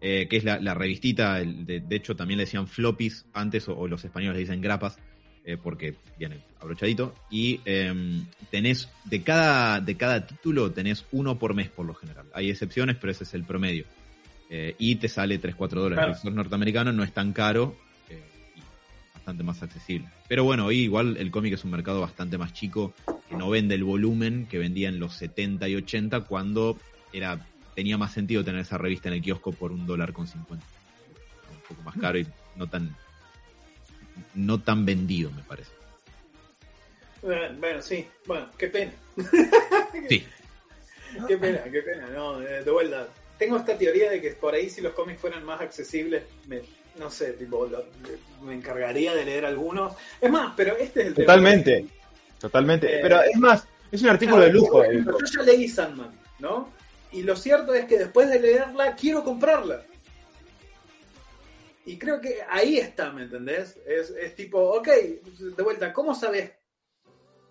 eh, que es la, la revistita, el- de, de hecho también le decían floppies antes, o, o los españoles le dicen grapas, eh, porque viene abrochadito, y em, tenés, de cada, de cada título tenés uno por mes por lo general. Hay excepciones, pero ese es el promedio. Eh, y te sale 3, 4 dólares. Claro. El norteamericano no es tan caro, eh, bastante más accesible. Pero bueno, hoy igual el cómic es un mercado bastante más chico, que no vende el volumen que vendía en los 70 y 80 cuando era tenía más sentido tener esa revista en el kiosco por un dólar con 50. Un poco más caro y no tan no tan vendido, me parece. Eh, Bueno, sí, bueno, qué pena. Sí, Qué pena, qué pena, no, de vuelta. Tengo esta teoría de que por ahí si los cómics fueran más accesibles, me, no sé, tipo, lo- me encargaría de leer algunos. Es más, pero este es el tema. Totalmente. Totalmente. Eh, Pero es más, es un artículo de lujo. ejemplo, yo ya leí Sandman, ¿no? Y lo cierto es que después de leerla, quiero comprarla. Y creo que ahí está, ¿me entendés? Es, es tipo, ok, de vuelta, ¿cómo sabes?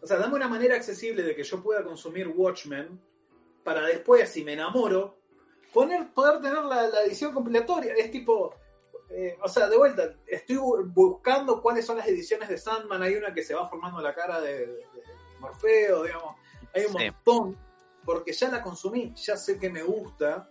O sea, dame una manera accesible de que yo pueda consumir Watchmen para después, si me enamoro, poner, poder tener la, la edición compilatoria. Es tipo, eh, o sea, de vuelta, estoy bu- buscando cuáles son las ediciones de Sandman. Hay una que se va formando la cara de, de Morfeo, digamos. Hay un Sí. montón, porque ya la consumí, ya sé que me gusta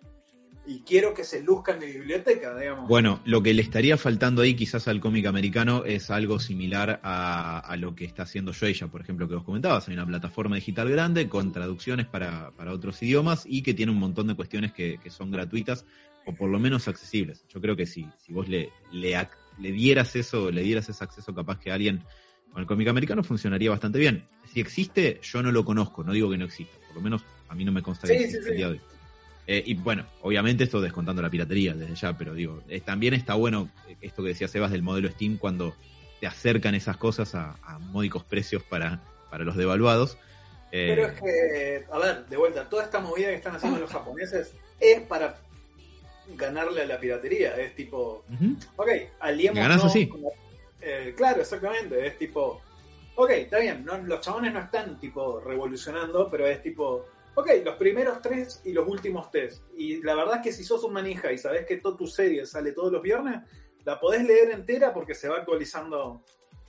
y quiero que se luzca en mi biblioteca, digamos. Bueno, lo que le estaría faltando ahí quizás al cómic americano es algo similar a, a lo que está haciendo Shueisha, por ejemplo, que vos comentabas. Hay una plataforma digital grande con traducciones para, para otros idiomas y que tiene un montón de cuestiones que, que son gratuitas o por lo menos accesibles. Yo creo que si, si vos le, le, le dieras eso, le dieras ese acceso capaz que a alguien con el cómic americano funcionaría bastante bien. Si existe, yo no lo conozco, no digo que no exista, por lo menos a mí no me consta que Sí, exista sí, el día de hoy. Eh, y bueno, obviamente esto descontando la piratería desde ya, pero digo, eh, también está bueno eh, esto que decía Sebas del modelo Steam cuando te acercan esas cosas a, a módicos precios para, para los devaluados. Eh, Pero es que, a ver, de vuelta, toda esta movida que están haciendo los japoneses es para ganarle a la piratería. Es tipo, ujú. ok, aliemos. Ganás así. claro, exactamente. Es tipo, ok, está bien, no, los chabones no están tipo revolucionando, pero es tipo, ok, los primeros tres y los últimos tres. Y la verdad es que si sos un manija y sabés que toda tu serie sale todos los viernes, la podés leer entera porque se va actualizando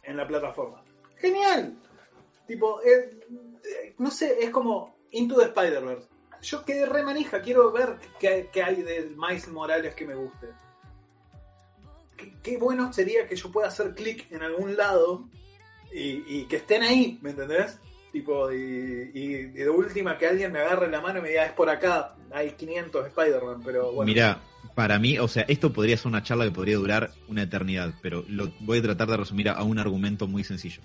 en la plataforma. ¡Genial! Tipo, eh, eh, no sé, es como Into the Spider-Verse. Yo quedé re manija, quiero ver qué, qué hay de Miles Morales que me guste. Qué, bueno sería que yo pueda hacer clic en algún lado y, y que estén ahí, ¿me entendés? Tipo, y, y- de última que alguien me agarre la mano y me diga, es por acá, hay 500 Spider-Man, pero bueno. Mira, para mí, o sea, esto podría ser una charla que podría durar una eternidad, pero lo voy a tratar de resumir a, a un argumento muy sencillo.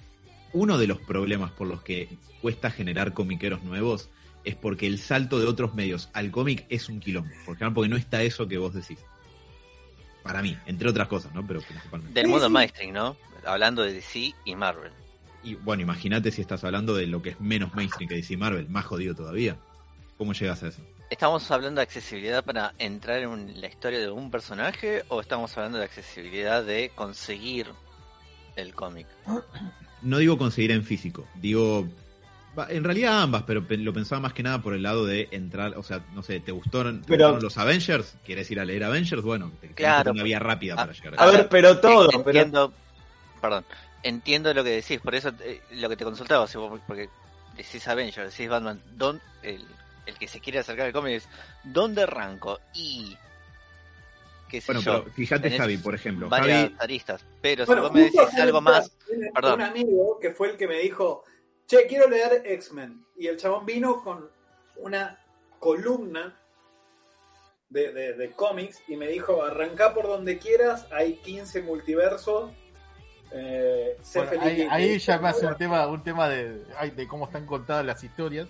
Uno de los problemas por los que cuesta generar comiqueros nuevos es porque el salto de otros medios al cómic es un quilombo. Por ejemplo, porque no está eso que vos decís. Para mí, entre otras cosas, ¿no? Pero principalmente. Del mundo mainstream, ¿no? Hablando de DC y Marvel. Y bueno, imagínate si estás hablando de lo que es menos mainstream que DC Marvel, más jodido todavía. ¿Cómo llegas a eso? ¿Estamos hablando de accesibilidad para entrar en un- la historia de un personaje o estamos hablando de accesibilidad de conseguir el cómic? No digo conseguir en físico, digo. Va, En realidad ambas, pero pe- lo pensaba más que nada por el lado de entrar, o sea, no sé, ¿te gustaron, te Pero- gustaron los Avengers? ¿Quieres ir a leer Avengers? Bueno, te, Claro, una vía rápida ah, para llegar A ver, pero todo, Eh, pero entiendo, perdón, entiendo lo que decís, por eso eh, lo que te consultaba, si vos- porque decís Avengers, decís Batman, ¿dón- el, el que se quiere acercar al cómic es ¿dónde arranco? Y Bueno, yo, pero fíjate, Javi, por ejemplo. varias Javi, aristas, pero Bueno, si vos me decís algo más, perdón. Un amigo que fue el que me dijo, che, quiero leer X-Men. Y el chabón vino con una columna de, de- de cómics y me dijo, arrancá por donde quieras, hay 15 multiversos. Eh, sé Bueno, feliz. ahí, ahí ya me hace un tema, un tema de, de cómo están contadas las historias,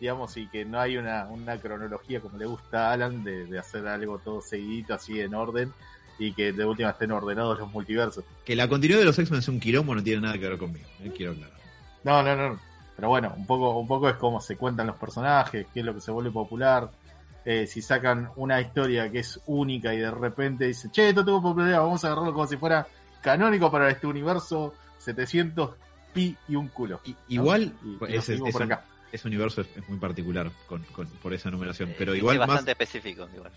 digamos, y que no hay una, una cronología como le gusta a Alan de, de hacer algo todo seguidito, así en orden, y que de última estén ordenados los multiversos. que la continuidad de los X-Men es un quilombo no tiene nada que ver conmigo. eh, quiero aclarar. No, no, no. Pero bueno, un poco, un poco es cómo se cuentan los personajes, qué es lo que se vuelve popular. Eh, si sacan una historia que es única y de repente dicen, che, esto tuvo popularidad, vamos a agarrarlo como si fuera canónico para este universo 700 pi y un culo. Y- igual, Y- y pues, lo ese, ese universo es, es muy particular con, con- por esa numeración. Pero eh, igual, es más, bastante específico. Igual.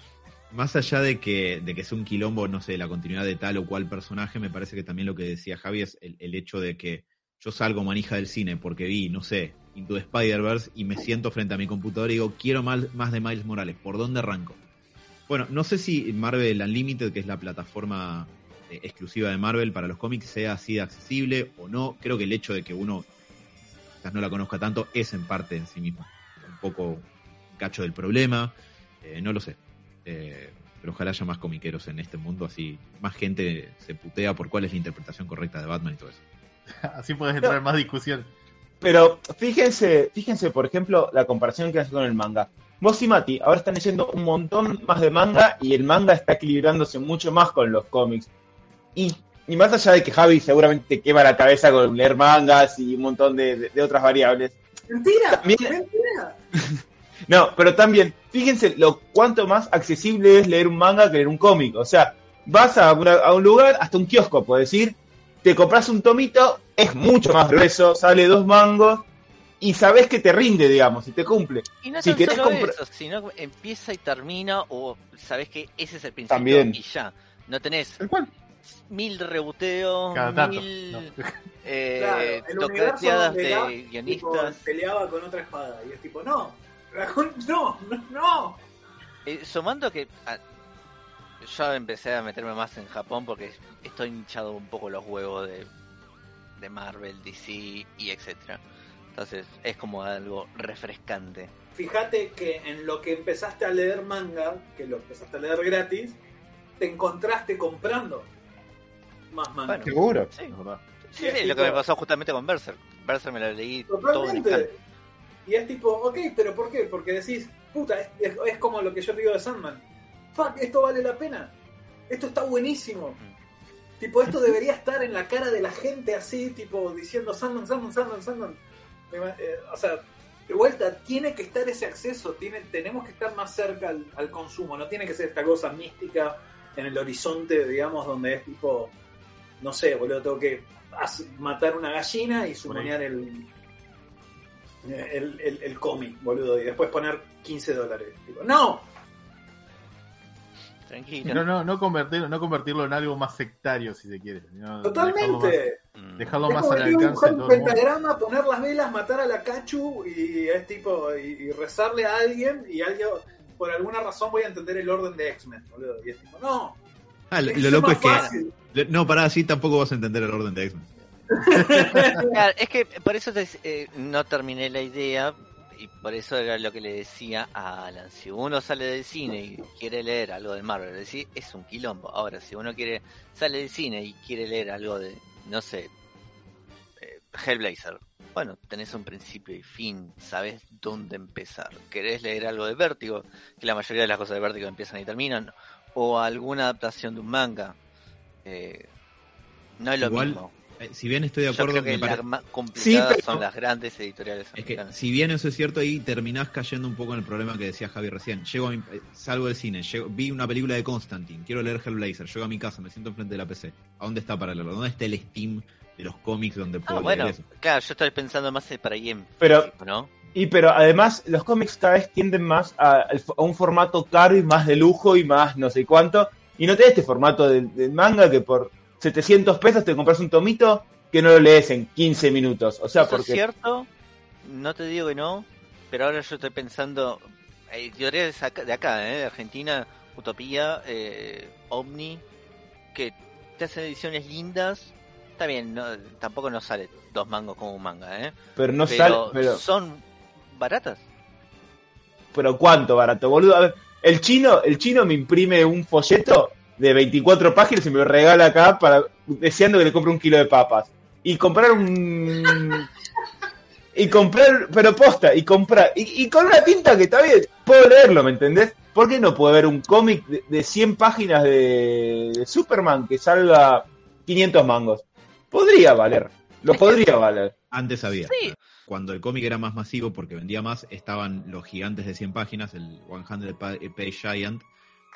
más allá de que, de que sea un quilombo, no sé, la continuidad de tal o cual personaje, me parece que también lo que decía Javi es el, el hecho de que yo salgo manija del cine porque vi, no sé, Into the Spider-Verse y me siento frente a mi computador y digo, quiero más, más de Miles Morales, ¿por dónde arranco? Bueno, no sé si Marvel Unlimited, que es la plataforma eh, exclusiva de Marvel para los cómics, sea así de accesible o no. Creo que el hecho de que uno quizás no la conozca tanto es en parte en sí mismo un poco un cacho del problema. Eh, no lo sé. Eh, pero ojalá haya más comiqueros en este mundo, así más gente se putea por cuál es la interpretación correcta de Batman y todo eso. Así puedes entrar en más discusión. Pero fíjense, fíjense, por ejemplo, la comparación que hace con el manga. Vos y Mati ahora están leyendo un montón más de manga y el manga está equilibrándose mucho más con los cómics. Y, y más allá de que Javi seguramente te quema la cabeza con leer mangas y un montón de, de- de otras variables. Mentira, También- mentira. No, pero también, fíjense lo cuánto más accesible es leer un manga que leer un cómic. O sea, vas a, una- a un lugar, hasta un kiosco, puedo decir, te compras un tomito, es mucho más grueso, sale dos mangos y sabes que te rinde, digamos, y te cumple. Y no Si querés solo compra- eso, sino empieza y termina, o sabes que ese es el principio También. y ya. No tenés mil reboteos, Cada tanto, mil no. eh, Claro, de tipo, guionistas. peleaba con otra espada. Y es tipo, no, dragón, no, no, no. Eh, sumando que yo empecé a meterme más en Japón porque estoy hinchado un poco los huevos de, de Marvel, DC y etcétera. Entonces es como algo refrescante. Fíjate que en lo que empezaste a leer manga, que lo empezaste a leer gratis, te encontraste comprando más manga. Bueno, Seguro. Sí, sí, lo que me pasó justamente con Berserk. Berserk me lo leí todo en. Totalmente. Y es tipo, ok, pero ¿por qué? Porque decís, puta, es, es- es como lo que yo te digo de Sandman. Fuck, esto vale la pena. Esto está buenísimo. Tipo, esto debería estar en la cara de la gente así, tipo, diciendo Sandman, Sandman, Sandman, Sandman. Eh, o sea, de vuelta, tiene que estar ese acceso, tiene, tenemos que estar más cerca al, al consumo, no tiene que ser esta cosa mística en el horizonte, digamos, donde es tipo, no sé, boludo, tengo que matar una gallina y sumonear el, el, el, el cómic, boludo, y después poner 15 dólares. Tipo, ¡No! Tranquilo. No, no, no convertirlo, no convertirlo en algo más sectario, si se quiere. sino dejarlo más- ¡Totalmente! Mm. Dejarlo más al alcance un pentagrama, poner las velas, matar a la Cachu y es tipo, y, y rezarle a alguien y alguien, por alguna razón voy a entender el orden de X-Men, boludo. Y es tipo, no, Ah, lo, lo loco es que. fácil. No, pará, así tampoco vas a entender el orden de X-Men. Claro, es que por eso te- eh, no terminé la idea y por eso era lo que le decía a Alan. Si uno sale del cine y quiere leer algo de Marvel, decir, es un quilombo. Ahora, si uno quiere sale del cine y quiere leer algo de, no sé, eh, Hellblazer, bueno, tenés un principio y fin, sabes dónde empezar. ¿Querés leer algo de Vértigo? Que la mayoría de las cosas de Vértigo empiezan y terminan. o alguna adaptación de un manga. Eh, no es lo Igual, mismo. Eh, si bien estoy de Yo acuerdo, creo que pare- las más complicadas pero- son las grandes editoriales Es que si bien eso es cierto, ahí terminás cayendo un poco en el problema que decía Javi recién. Llego a mi- eh, salgo del cine, llego- vi una película de Constantine, quiero leer Hellblazer, llego a mi casa, me siento enfrente de la PC. ¿A dónde está para leerlo? ¿Dónde está el Steam de los cómics donde Ah, puedo bueno, leer eso? claro, yo estoy pensando más para ahí en Pero- físico, ¿no? Y pero además los cómics cada vez tienden más a, un formato caro y más de lujo y más no sé cuánto. Y no tenés este formato del del manga que por 700 pesos te compras un tomito que no lo lees en 15 minutos. O sea, Eso porque... es cierto, no te digo que no, pero ahora yo estoy pensando, editoriales de acá, eh, de Argentina, Utopía, eh, Omni, que te hacen ediciones lindas, está bien, no, tampoco nos sale dos mangos como un manga, ¿eh? Pero no pero, sale... Pero, son baratas. pero ¿cuánto barato, boludo? A ver, el chino, el chino me imprime un folleto de 24 páginas y me lo regala acá para deseando que le compre un kilo de papas. Y comprar un... Y comprar, pero posta, y comprar, y, y con una tinta que está bien, puedo leerlo, ¿me entendés? ¿Por qué no puedo ver un cómic de, de 100 páginas de, de Superman que salga 500 mangos? Podría valer, lo podría valer. Antes había. Sí. Cuando el cómic era más masivo, porque vendía más, estaban los gigantes de 100 páginas, el 100 pa- Page Giant,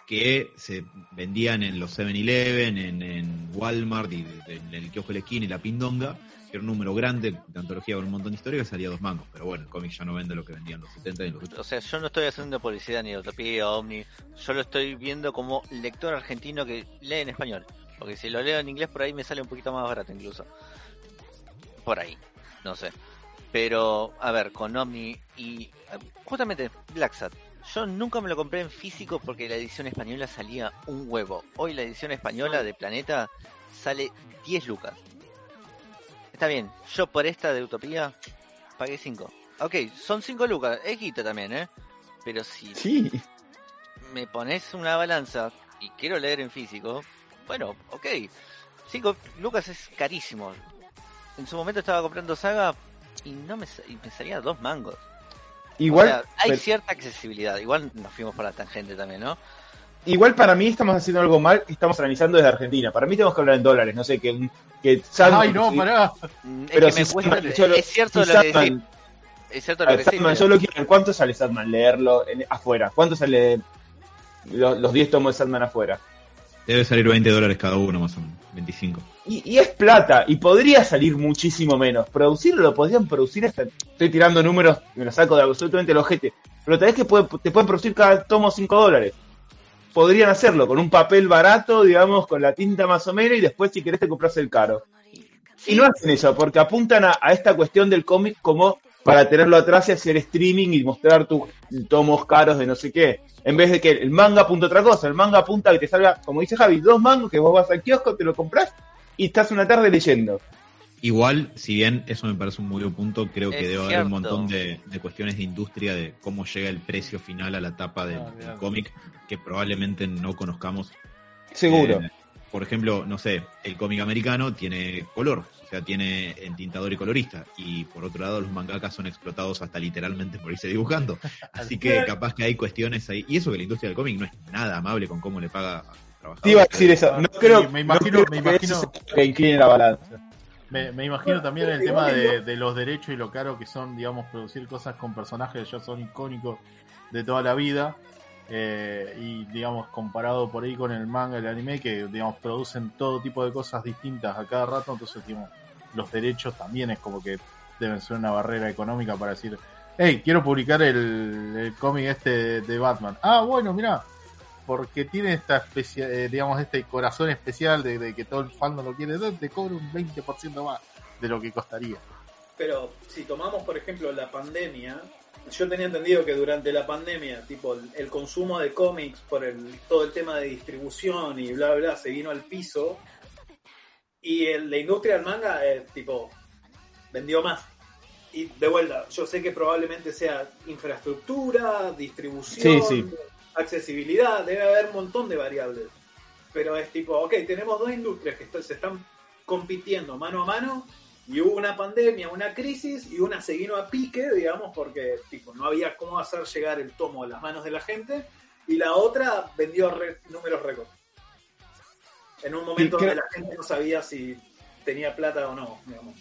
que se vendían en los 7-Eleven, en, en Walmart, y en el kiosco de la esquina y la pindonga, que era un número grande de antología con un montón de historias que salía dos mangos. Pero bueno, el cómic ya no vende lo que vendían los 70 y los 80. O sea, yo no estoy haciendo publicidad ni de Utopía, Omni, yo lo estoy viendo como lector argentino que lee en español. Porque si lo leo en inglés por ahí me sale un poquito más barato incluso. Por ahí, no sé. Pero, a ver, con Omni y justamente Black Sat. Yo nunca me lo compré en físico porque la edición española salía un huevo. Hoy la edición española de Planeta sale 10 lucas. Está bien, yo por esta de Utopía pagué 5. Ok, son 5 lucas, es guita también, ¿eh? Pero si Sí. me pones una balanza y quiero leer en físico, bueno, ok. 5 lucas es carísimo. En su momento estaba comprando Saga y no me, y me salía dos mangos. Igual, O sea, hay pero- cierta accesibilidad. Igual nos fuimos por la tangente también, ¿no? igual para mí estamos haciendo algo mal y estamos analizando desde Argentina. Para mí tenemos que hablar en dólares, no sé, que, que Sandman- Ay, no, sí, pará. Mm, Es Pero que si cuesta. Sandman- lo- es cierto si lo que decís. Es cierto lo que decís. Sandman, pero- yo lo quiero ver. ¿Cuánto sale Sandman leerlo en- afuera? ¿Cuánto sale los, los 10 tomos de Sandman afuera? Debe salir 20 dólares cada uno, más o menos. 25. Y, es plata, y podría salir muchísimo menos. Producirlo lo podrían producir. Estoy tirando números, me lo saco de absolutamente el ojete. Pero tal vez que te pueden producir cada tomo 5 dólares. Podrían hacerlo con un papel barato, digamos, con la tinta más o menos, y después, si querés, te compras el caro. Y no hacen eso, porque apuntan a esta cuestión del cómic como para tenerlo atrás y hacer streaming y mostrar tus tomos caros de no sé qué. En vez de que el manga apunta a otra cosa, el manga apunta a que te salga, como dice Javi, dos mangos que vos vas al kiosco, te lo compras y estás una tarde leyendo. Igual, si bien eso me parece un muy buen punto, creo que Es debe haber un montón de, de cuestiones de industria de cómo llega el precio final a la tapa del, Ah, del cómic que probablemente no conozcamos. Seguro. Eh, por ejemplo, no sé, el cómic americano tiene color, o sea, tiene entintador y colorista. Y por otro lado, los mangakas son explotados hasta literalmente por irse dibujando. Así que capaz que hay cuestiones ahí. Y eso que la industria del cómic no es nada amable con cómo le paga a trabajadores. Te iba a decir eso. No Sí, creo, me no imagino- creo me que imagino- que incline la balanza. Me, me imagino también el tema de, de los derechos y lo caro que son, digamos, producir cosas con personajes que ya son icónicos de toda la vida. Eh, y, digamos, comparado por ahí con el manga el anime, que, digamos, producen todo tipo de cosas distintas a cada rato. Entonces, digamos, los derechos también es como que deben ser una barrera económica para decir, hey, quiero publicar el, el cómic este de, Batman. Ah, bueno, mira porque tiene esta especie, eh, digamos, este corazón especial de, de que todo el fandom lo quiere, te cobra un 20% más de lo que costaría. Pero si tomamos, por ejemplo, la pandemia, yo tenía entendido que durante la pandemia, tipo, el, el consumo de cómics por el, todo el tema de distribución y bla, bla, se vino al piso. Y el- la industria del manga, eh, tipo, vendió más. Y de vuelta, yo sé que probablemente sea infraestructura, distribución, Sí, sí. accesibilidad, debe haber un montón de variables. Pero es tipo, ok, tenemos dos industrias que se están compitiendo mano a mano y hubo una pandemia, una crisis y una se vino a pique, digamos, porque tipo, no había cómo hacer llegar el tomo a las manos de la gente y la otra vendió re- números récord. En un momento Sí, creo- donde la gente no sabía si tenía plata o no, digamos.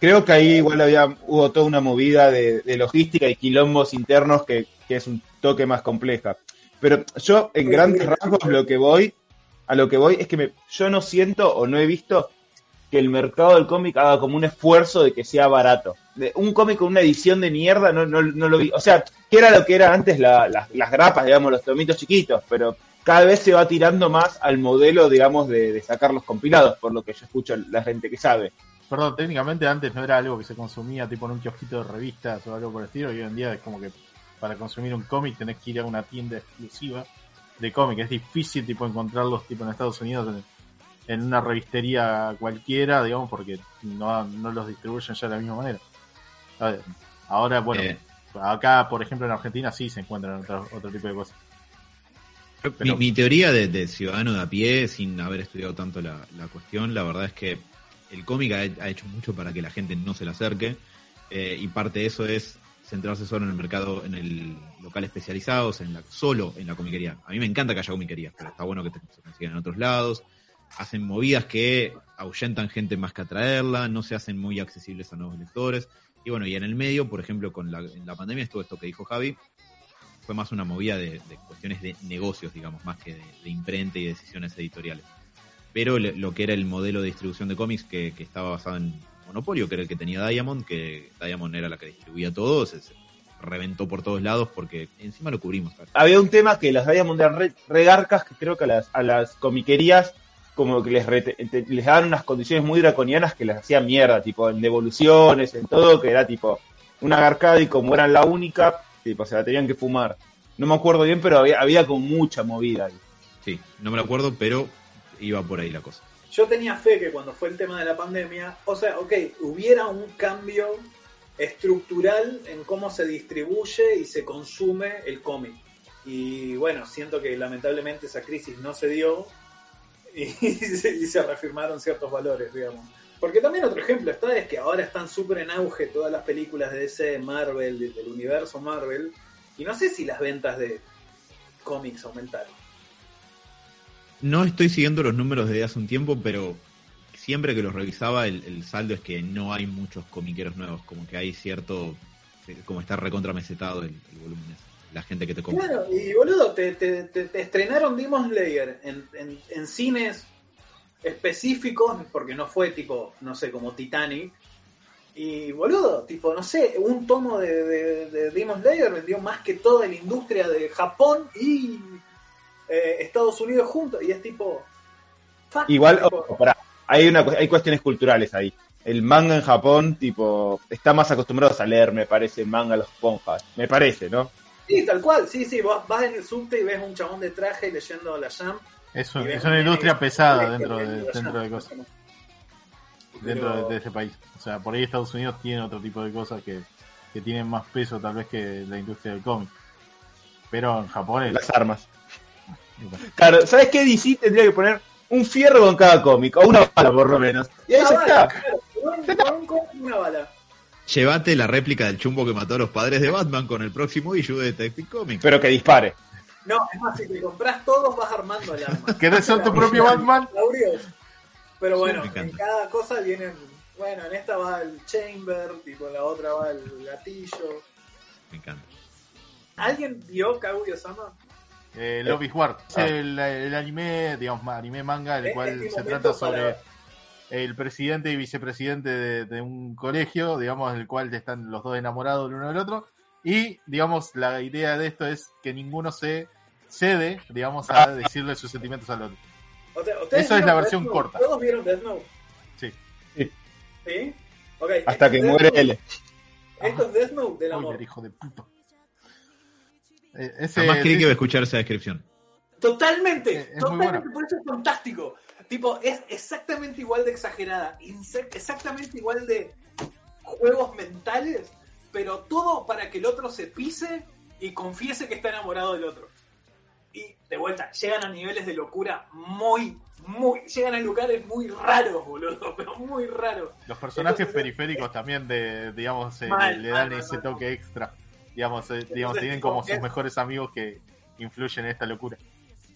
Creo que ahí igual había, hubo toda una movida de, de logística y quilombos internos que, que es un toque más compleja. Pero yo, en grandes rasgos, lo que voy, a lo que voy es que me- yo no siento o no he visto que el mercado del cómic haga como un esfuerzo de que sea barato. Un cómic con una edición de mierda no, no, no lo vi. O sea, que era lo que era antes la- las- las grapas, digamos, los tomitos chiquitos, pero cada vez se va tirando más al modelo, digamos, de, de sacar los compilados, por lo que yo escucho la gente que sabe. Perdón, técnicamente antes no era algo que se consumía tipo en un kiosquito de revistas o algo por el estilo, y hoy en día es como que para consumir un cómic tenés que ir a una tienda exclusiva de cómic. Es difícil tipo encontrarlos tipo en Estados Unidos en, en una revistería cualquiera, digamos, porque no, no los distribuyen ya de la misma manera. Ahora, bueno, Eh. acá, por ejemplo, en Argentina sí se encuentran otro, otro tipo de cosas. Mi, teoría de, de ciudadano de a pie, sin haber estudiado tanto la, la cuestión, la verdad es que el cómic ha, ha hecho mucho para que la gente no se le acerque eh, y parte de eso es centrarse solo en el mercado, en el local especializados, en la, solo en la comiquería. A mí me encanta que haya comiquerías, pero está bueno que te, se consigan en otros lados. Hacen movidas que ahuyentan gente más que atraerla, no se hacen muy accesibles a nuevos lectores. Y bueno, y en el medio, por ejemplo, con la, pandemia estuvo esto que dijo Javi, fue más una movida de, cuestiones de negocios, digamos, más que de, imprenta y decisiones editoriales. Pero lo que era el modelo de distribución de cómics que, estaba basado en Monopolio, que era el que tenía Diamond, que Diamond era la que distribuía todo, se, reventó por todos lados porque encima lo cubrimos. había un tema que las Diamond eran re, regarcas que creo que a las comiquerías como que les, rete- te- les daban unas condiciones muy draconianas que les hacían mierda, tipo en devoluciones, en todo, que era tipo una garcada y como eran la única, tipo se la tenían que fumar. No me acuerdo bien, pero había, había como mucha movida ahí. Sí, no me lo acuerdo, pero iba por ahí la cosa. Yo tenía fe que cuando fue el tema de la pandemia, o sea, ok, hubiera un cambio estructural en cómo se distribuye y se consume el cómic. Y bueno, siento que lamentablemente esa crisis no se dio y se, reafirmaron ciertos valores, digamos. Porque también otro ejemplo está es que ahora están súper en auge todas las películas de DC, Marvel, del universo Marvel, y no sé si las ventas de cómics aumentaron. No estoy siguiendo los números desde hace un tiempo, pero siempre que los revisaba, el, el saldo es que no hay muchos comiqueros nuevos. Como que hay cierto. Como está recontramesetado el, el volumen. ese, La gente que te compra. Claro, y boludo, te, te- te- te estrenaron Demon Slayer en, en- en cines específicos, porque no fue tipo, no sé, como Titanic. Y boludo, tipo, no sé, un tomo de, de, de Demon Slayer vendió más que toda la industria de Japón y eh, Estados Unidos juntos. Y es tipo. fuck, Igual, tipo, ojo, pará, hay, una, hay cuestiones culturales ahí. El manga en Japón, tipo, está más acostumbrados a leer, me parece, manga a los ponjas. Me parece, ¿no? Sí, tal cual, sí, sí, vos vas en el subte y ves un chabón de traje leyendo la Jam. Es, un- es un una industria pesada dentro de, dentro de cosas. dentro Pero- de, de ese país. O sea, por ahí Estados Unidos tiene otro tipo de cosas que, que tienen más peso tal vez que la industria del cómic. Pero en Japón es... Las armas. Claro, ¿sabes qué? DC tendría que poner un fierro con cada cómic, o una bala por lo menos. Y ahí Una ya bala, está. claro, un- un cómic y una bala. Llévate la réplica del chumbo que mató a los padres de Batman con el próximo issue de Detective Comics. Pero que dispare. No, es más, si te compras todos vas armando el arma. ¿Querés ser tu propio Batman? Dinosaurios. Pero bueno, en cada cosa vienen. Bueno, en esta va el chamber, tipo en la otra va el gatillo. Me encanta. ¿Alguien vio Kaguya-sama? Eh, Love is War. Es el, el anime, digamos, anime manga, el cual se trata sobre para- el presidente y vicepresidente de, de un colegio, digamos, el cual están los dos enamorados el uno del otro. Y, digamos, la idea de esto es que ninguno se cede, digamos, a decirle sus sentimientos al otro. O sea, ¿ustedes Eso es la versión Death corta. ¿Todos vieron Death Note? Sí. Sí. ¿Sí? Ok, Hasta que Death muere Note- él. Esto es Death Note del amor. Hijo de puta. Eh, ese- Jamás creí sí, que iba a escuchar esa descripción. Totalmente, Es- es totalmente, por eso es fantástico. Tipo, es exactamente igual de exagerada, exactamente igual de juegos mentales, pero todo para que el otro se pise y confiese que está enamorado del otro. Y de vuelta, llegan a niveles de locura muy, muy, llegan a lugares muy raros, boludo, pero muy raros. Los personajes Entonces- periféricos también, de, digamos, eh, le dan mal, ese mal. toque extra. Digamos, eh, digamos tienen como sus es- mejores amigos que, influyen en esta locura.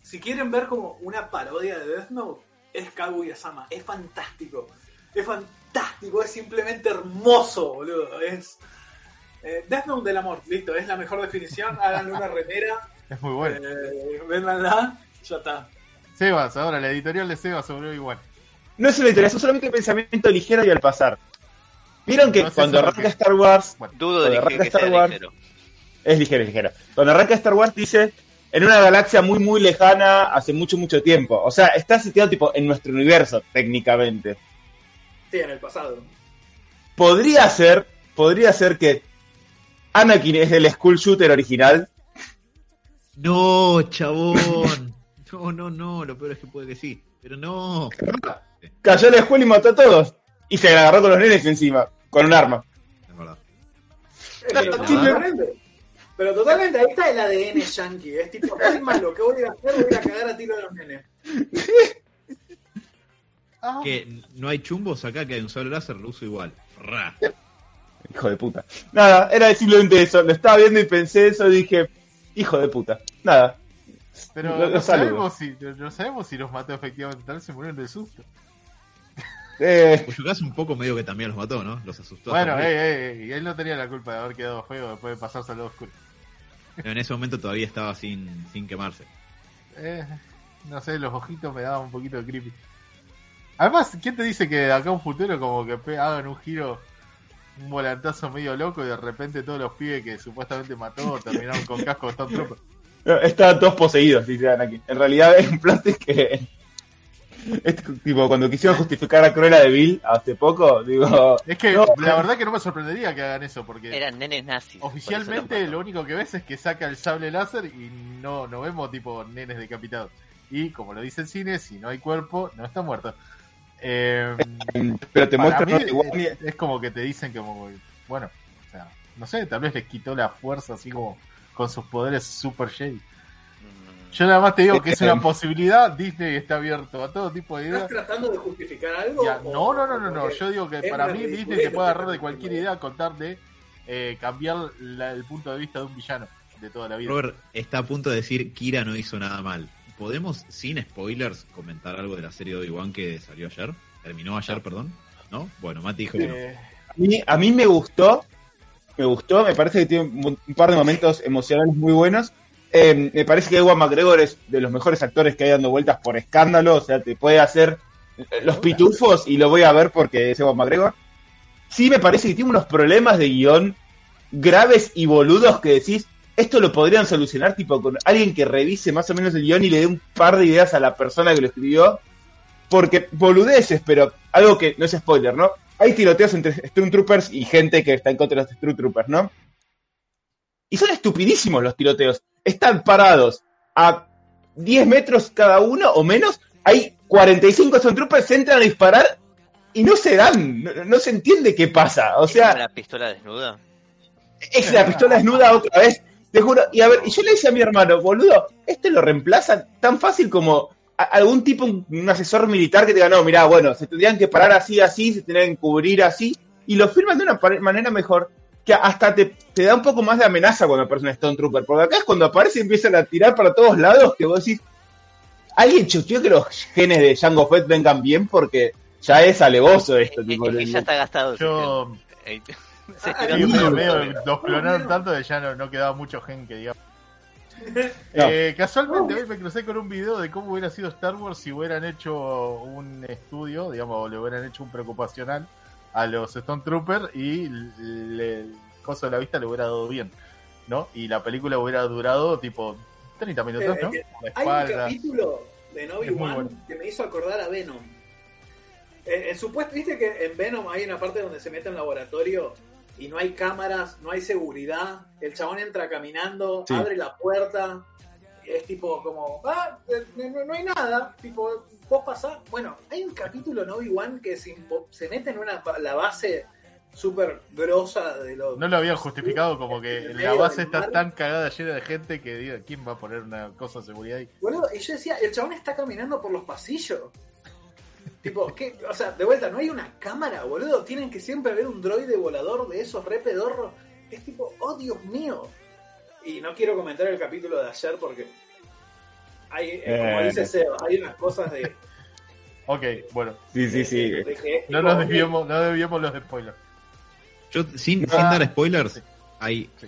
Si quieren ver como una parodia de Death Note, es Kaguya-sama. Es fantástico. Es fantástico. Es simplemente hermoso, boludo. Es. Eh, Death Note del amor. Listo. Es la mejor definición. Háganle una remera. Es muy bueno. Eh, véndanla. Ya está. Sebas, ahora la editorial de Sebas sobre igual. No es una historia, es solamente pensamiento ligero y al pasar. Vieron que No sé cuando arranca que- Star Wars, Dudo de que, arranca que sea Star Wars, ligero. es ligero, es ligero. Cuando arranca Star Wars dice, en una galaxia muy, muy lejana, hace mucho, mucho tiempo. O sea, está situado tipo en nuestro universo, técnicamente. Sí, en el pasado. Podría ser, podría ser que Anakin es el school shooter original. No, chabón. No, no, no. Lo peor es que puede que sí. Pero no. Cayó a la escuela y mató a todos. Y se agarró con los nenes encima, con un arma. Es verdad. Eh, totalmente, pero totalmente, ahí está el ADN yankee. Es tipo, estoy malo, ¿qué voy a hacer? Voy a cagar a tiro a los nenes. Ah, Que no hay chumbos acá, que hay un solo láser, lo uso igual. Ra. Hijo de puta. Nada, era simplemente eso. Lo estaba viendo y pensé eso y dije, hijo de puta. Nada. Pero Lo- no, lo sabemos si, no- sabemos si los mató efectivamente, tal vez se murieron de susto. Eh, Pues un poco medio que también los mató, ¿no? Los asustó. Bueno, ey, ey, ey, y él no tenía la culpa de haber quedado feo después de pasarse al lado oscuro. Pero En ese momento todavía estaba sin, sin quemarse. Eh, no sé, los ojitos me daban un poquito de creepy. Además, ¿quién te dice que de acá a un futuro como que hagan un giro, un volantazo medio loco y de repente todos los pibes que supuestamente mató terminaron con casco de Stormtrooper? estaban todos poseídos, dice Anakin. En realidad es un twist que... Es tipo, cuando quisieron justificar a Cruella de Vil hace poco, digo... Es que No, la verdad que no me sorprendería que hagan eso porque Eran nenes nazis. oficialmente lo único que ves es que saca el sable láser y no, no vemos tipo nenes decapitados. Y como lo dice el cine, si no hay cuerpo, no está muerto. Eh, Pero te muestran mí, igual... es, es como que te dicen que como, bueno, o sea, no sé, tal vez les quitó la fuerza así como con sus poderes super Jedi. Yo nada más te digo que es una posibilidad, Disney está abierto a todo tipo de ¿Estás ideas. tratando de justificar algo? Ya, no, no, no, no, no, yo digo que para mí Disney te puede agarrar de cualquier idea con tal de eh, cambiar la- el punto de vista de un villano de toda la vida. Robert está a punto de decir Kira no hizo nada mal. ¿Podemos, sin spoilers, comentar algo de la serie de Obi-Wan que salió ayer? ¿Terminó ayer, perdón? ¿No? Bueno, Mati dijo que no. Eh, A mí, a mí me gustó, me gustó, me parece que tiene un, un par de momentos emocionales muy buenos. Eh, me parece que Ewan McGregor es de los mejores actores que hay dando vueltas por escándalo, o sea, te puede hacer los pitufos y lo voy a ver porque es Ewan McGregor. Sí me parece que tiene unos problemas de guion graves y boludos que decís, esto lo podrían solucionar tipo con alguien que revise más o menos el guion y le dé un par de ideas a la persona que lo escribió. Porque boludeces, pero algo que no es spoiler, ¿no? Hay tiroteos entre Stormtroopers y gente que está en contra de los Stormtroopers, ¿no? Y son estupidísimos los tiroteos. Están parados a 10 metros cada uno o menos. Hay 45 Stormtroopers, entran a disparar y no se dan. No, no se entiende qué pasa. O ¿Es como sea, la pistola desnuda? es la pistola desnuda otra vez. Te juro. Y a ver, y yo le decía a mi hermano, boludo, este lo reemplazan tan fácil como algún tipo, un, un asesor militar que te diga, no, mirá, bueno, se tendrían que parar así, así, se tendrían que cubrir así, y lo firman de una manera mejor, que hasta te, te da un poco más de amenaza cuando aparece un Stone Trooper, porque acá es cuando aparece y empiezan a tirar para todos lados, que vos decís, alguien chuteó que los genes de Jango Fett vengan bien, porque ya es alevoso esto, tipo, ya está gastado. yo sí, Se Ah, medio- medio- los clonaron tanto que ya no, no quedaba mucho gen que digamos. No. Eh, casualmente hoy me crucé con un video de cómo hubiera sido Star Wars si hubieran hecho un estudio, digamos, o le hubieran hecho un preocupacional a los Stormtroopers y le- el coso de la vista le hubiera dado bien, ¿no? Y la película hubiera durado tipo 30 minutos, Eh, ¿no? eh, La Hay un capítulo de Novi One bueno. que me hizo acordar a Venom. Eh, en supuesto, viste que en Venom hay una parte donde se mete en laboratorio y no hay cámaras, no hay seguridad. El chabón entra caminando, Sí. abre la puerta. Es tipo como, ah, eh, no, no hay nada. Tipo, vos pasás. Bueno, hay un capítulo en Obi-Wan que se, se mete en una, la base súper grosa de los. No lo habían justificado como que la base está mar. tan cagada llena de gente que diga, ¿quién va a poner una cosa de seguridad ahí? Boludo, y yo decía, el chabón está caminando por los pasillos. tipo, ¿qué? O sea, de vuelta, no hay una cámara, boludo. Tienen que siempre haber un droide volador de esos re pedorros. Es tipo, oh Dios mío. Y no quiero comentar el capítulo de ayer porque hay, eh, como dice Seba, hay unas cosas de, Ok, bueno. Sí, sí, sí. de- de que- No nos desviemos, no desviemos los spoilers. Yo, sin, Ah. sin dar spoilers, Sí. hay Sí.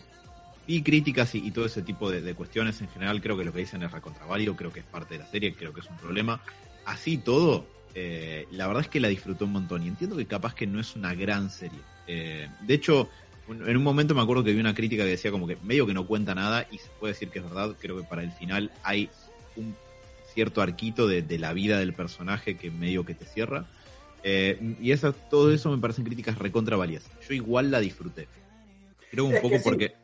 y críticas y, y todo ese tipo de, de cuestiones en general. Creo que lo que dicen es recontraválido, creo que es parte de la serie, creo que es un problema. Así todo, eh, la verdad es que la disfruté un montón y entiendo que capaz que no es una gran serie. Eh, de hecho, en un momento me acuerdo que vi una crítica que decía como que medio que no cuenta nada y se puede decir que es verdad. Creo que para el final hay un cierto arquito de, de la vida del personaje que medio que te cierra. Eh, y eso, todo eso me parecen críticas recontra valiosas. Yo igual la disfruté. Creo un Es poco porque...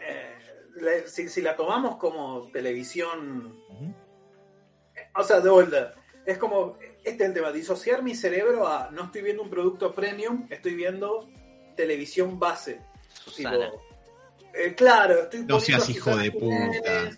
eh, si, si la tomamos como televisión, o sea, de vuelta, es como, este es el tema, disociar mi cerebro a no estoy viendo un producto premium, estoy viendo televisión base. Susana. Tipo, eh, claro, estoy No seas hijo de puta.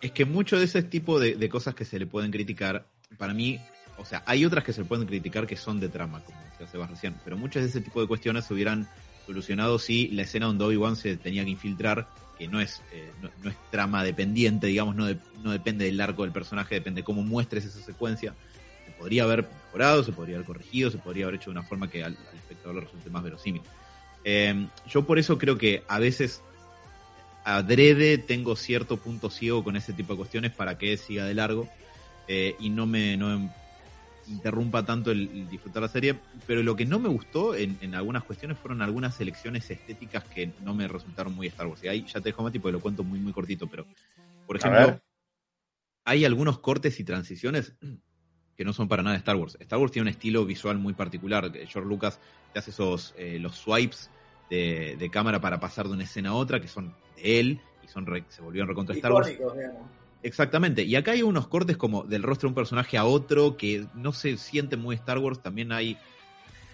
Es que mucho de ese tipo de, de cosas que se le pueden criticar, para mí, o sea, hay otras que se le pueden criticar que son de trama, como decía Sebas recién, pero muchas de ese tipo de cuestiones se hubieran solucionado si la escena donde Obi-Wan se tenía que infiltrar, que no es, eh, no, no es trama dependiente, digamos, no, de- no depende del arco del personaje, depende de cómo muestres esa secuencia. Se podría haber mejorado, se podría haber corregido, se podría haber hecho de una forma que al, al espectador le resulte más verosímil. Eh, yo por eso creo que a veces adrede tengo cierto punto ciego con ese tipo de cuestiones para que siga de largo eh, y no me, no me interrumpa tanto el, el disfrutar la serie. Pero lo que no me gustó en, en algunas cuestiones fueron algunas elecciones estéticas que no me resultaron muy Star Wars. Y ahí ya te dejo Mati porque lo cuento muy, muy cortito. Pero, por ejemplo, hay algunos cortes y transiciones que no son para nada Star Wars. Star Wars tiene un estilo visual muy particular. George Lucas te hace esos eh, los swipes de, de cámara para pasar de una escena a otra que son de él y son re- se volvieron recontra Star Wars. Digamos. Exactamente. Y acá hay unos cortes como del rostro de un personaje a otro que no se siente muy Star Wars. También hay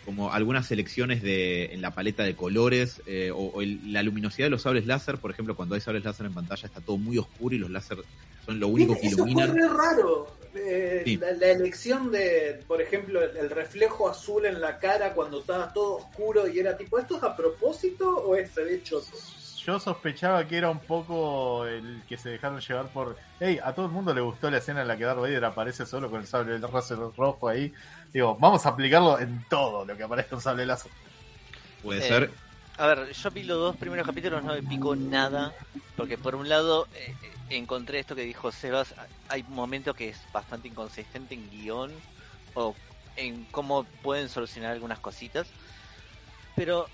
como algunas selecciones de, en la paleta de colores eh, o, o el- la luminosidad de los sables láser. Por ejemplo, cuando hay sables láser en pantalla está todo muy oscuro y los láser son lo único que iluminan. re raro. Eh, Sí. la, la elección de, por ejemplo, el, el reflejo azul en la cara cuando estaba todo oscuro y era tipo, ¿esto es a propósito o es se ve choto? Yo sospechaba que era un poco el que se dejaron llevar por. Hey, a todo el mundo le gustó la escena en la que Darth Vader aparece solo con el sable láser rojo ahí. Digo, vamos a aplicarlo en todo lo que aparezca un sable láser. Puede Eh, ser. A ver, yo vi los dos primeros capítulos, no me picó nada, porque por un lado eh, eh, encontré esto que dijo Sebas, hay momentos que es bastante inconsistente en guion o en cómo pueden solucionar algunas cositas, pero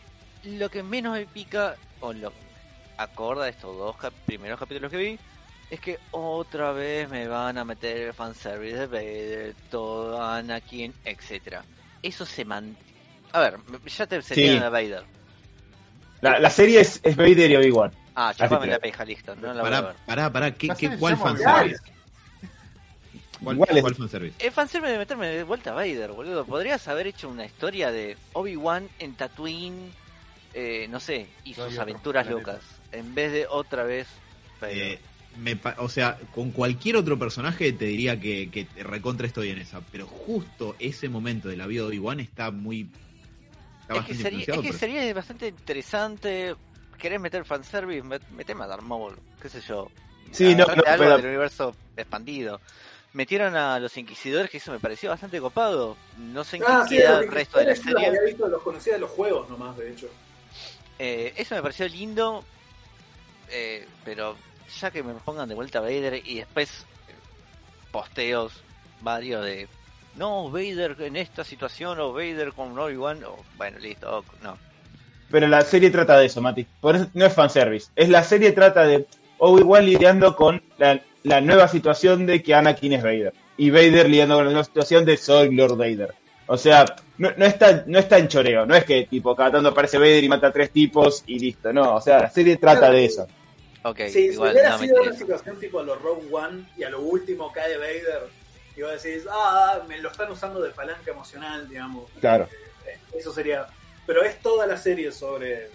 lo que menos me pica, o lo acorda de estos dos cap- primeros capítulos que vi, es que otra vez me van a meter el fanservice de Vader, todo Anakin, etcétera. Eso se mantiene. A ver, ya te sería Sí. de Vader. La, la serie es, es Vader y Obi-Wan. Ah, chupame la peja, listo. No la voy a Pará, ver. pará, pará. ¿Qué, qué, ¿Cuál fanservice? ¿Cuál, Igual es- cuál fanservice? El fanservice de meterme de vuelta a Vader, boludo. Podrías haber hecho una historia de Obi-Wan en Tatooine, eh, no sé, y No sus aventuras locas. En vez de otra vez Vader. Eh, me pa- o sea, con cualquier otro personaje te diría que, que te recontra estoy en esa, pero justo ese momento de la vida de Obi-Wan está muy. Está es que, sería, es que sería bastante interesante. ¿Querés meter fanservice? Met- Meteme a Darth Maul, qué sé yo. Sí, no, no, algo pero- del universo expandido. Metieron a los inquisidores, que eso me pareció bastante copado. No sé en Ah, qué sí, queda el resto de la serie. Había visto, los conocía de los juegos nomás, de hecho. Eh, eso me pareció lindo, eh, pero ya que me pongan de vuelta a Vader y después eh, posteos varios de no, Vader en esta situación o Vader con Obi-Wan, o bueno, listo, no. Pero la serie trata de eso, Mati. Por eso no es fanservice. Es la serie trata de Obi-Wan lidiando con la, la nueva situación de que Anakin es Vader. Y Vader lidiando con la nueva situación de soy Lord Vader. O sea, no, no está, no está en choreo. No es que tipo cada tanto aparece Vader y mata a tres tipos y listo. No, o sea, la serie trata de eso. Sí, si igual hubiera no sido una situación tipo a los Rogue One y a lo último cae Vader, y vos decís, ah, me lo están usando de palanca emocional, digamos. Claro. Eh, Eso sería. Pero es toda la serie sobre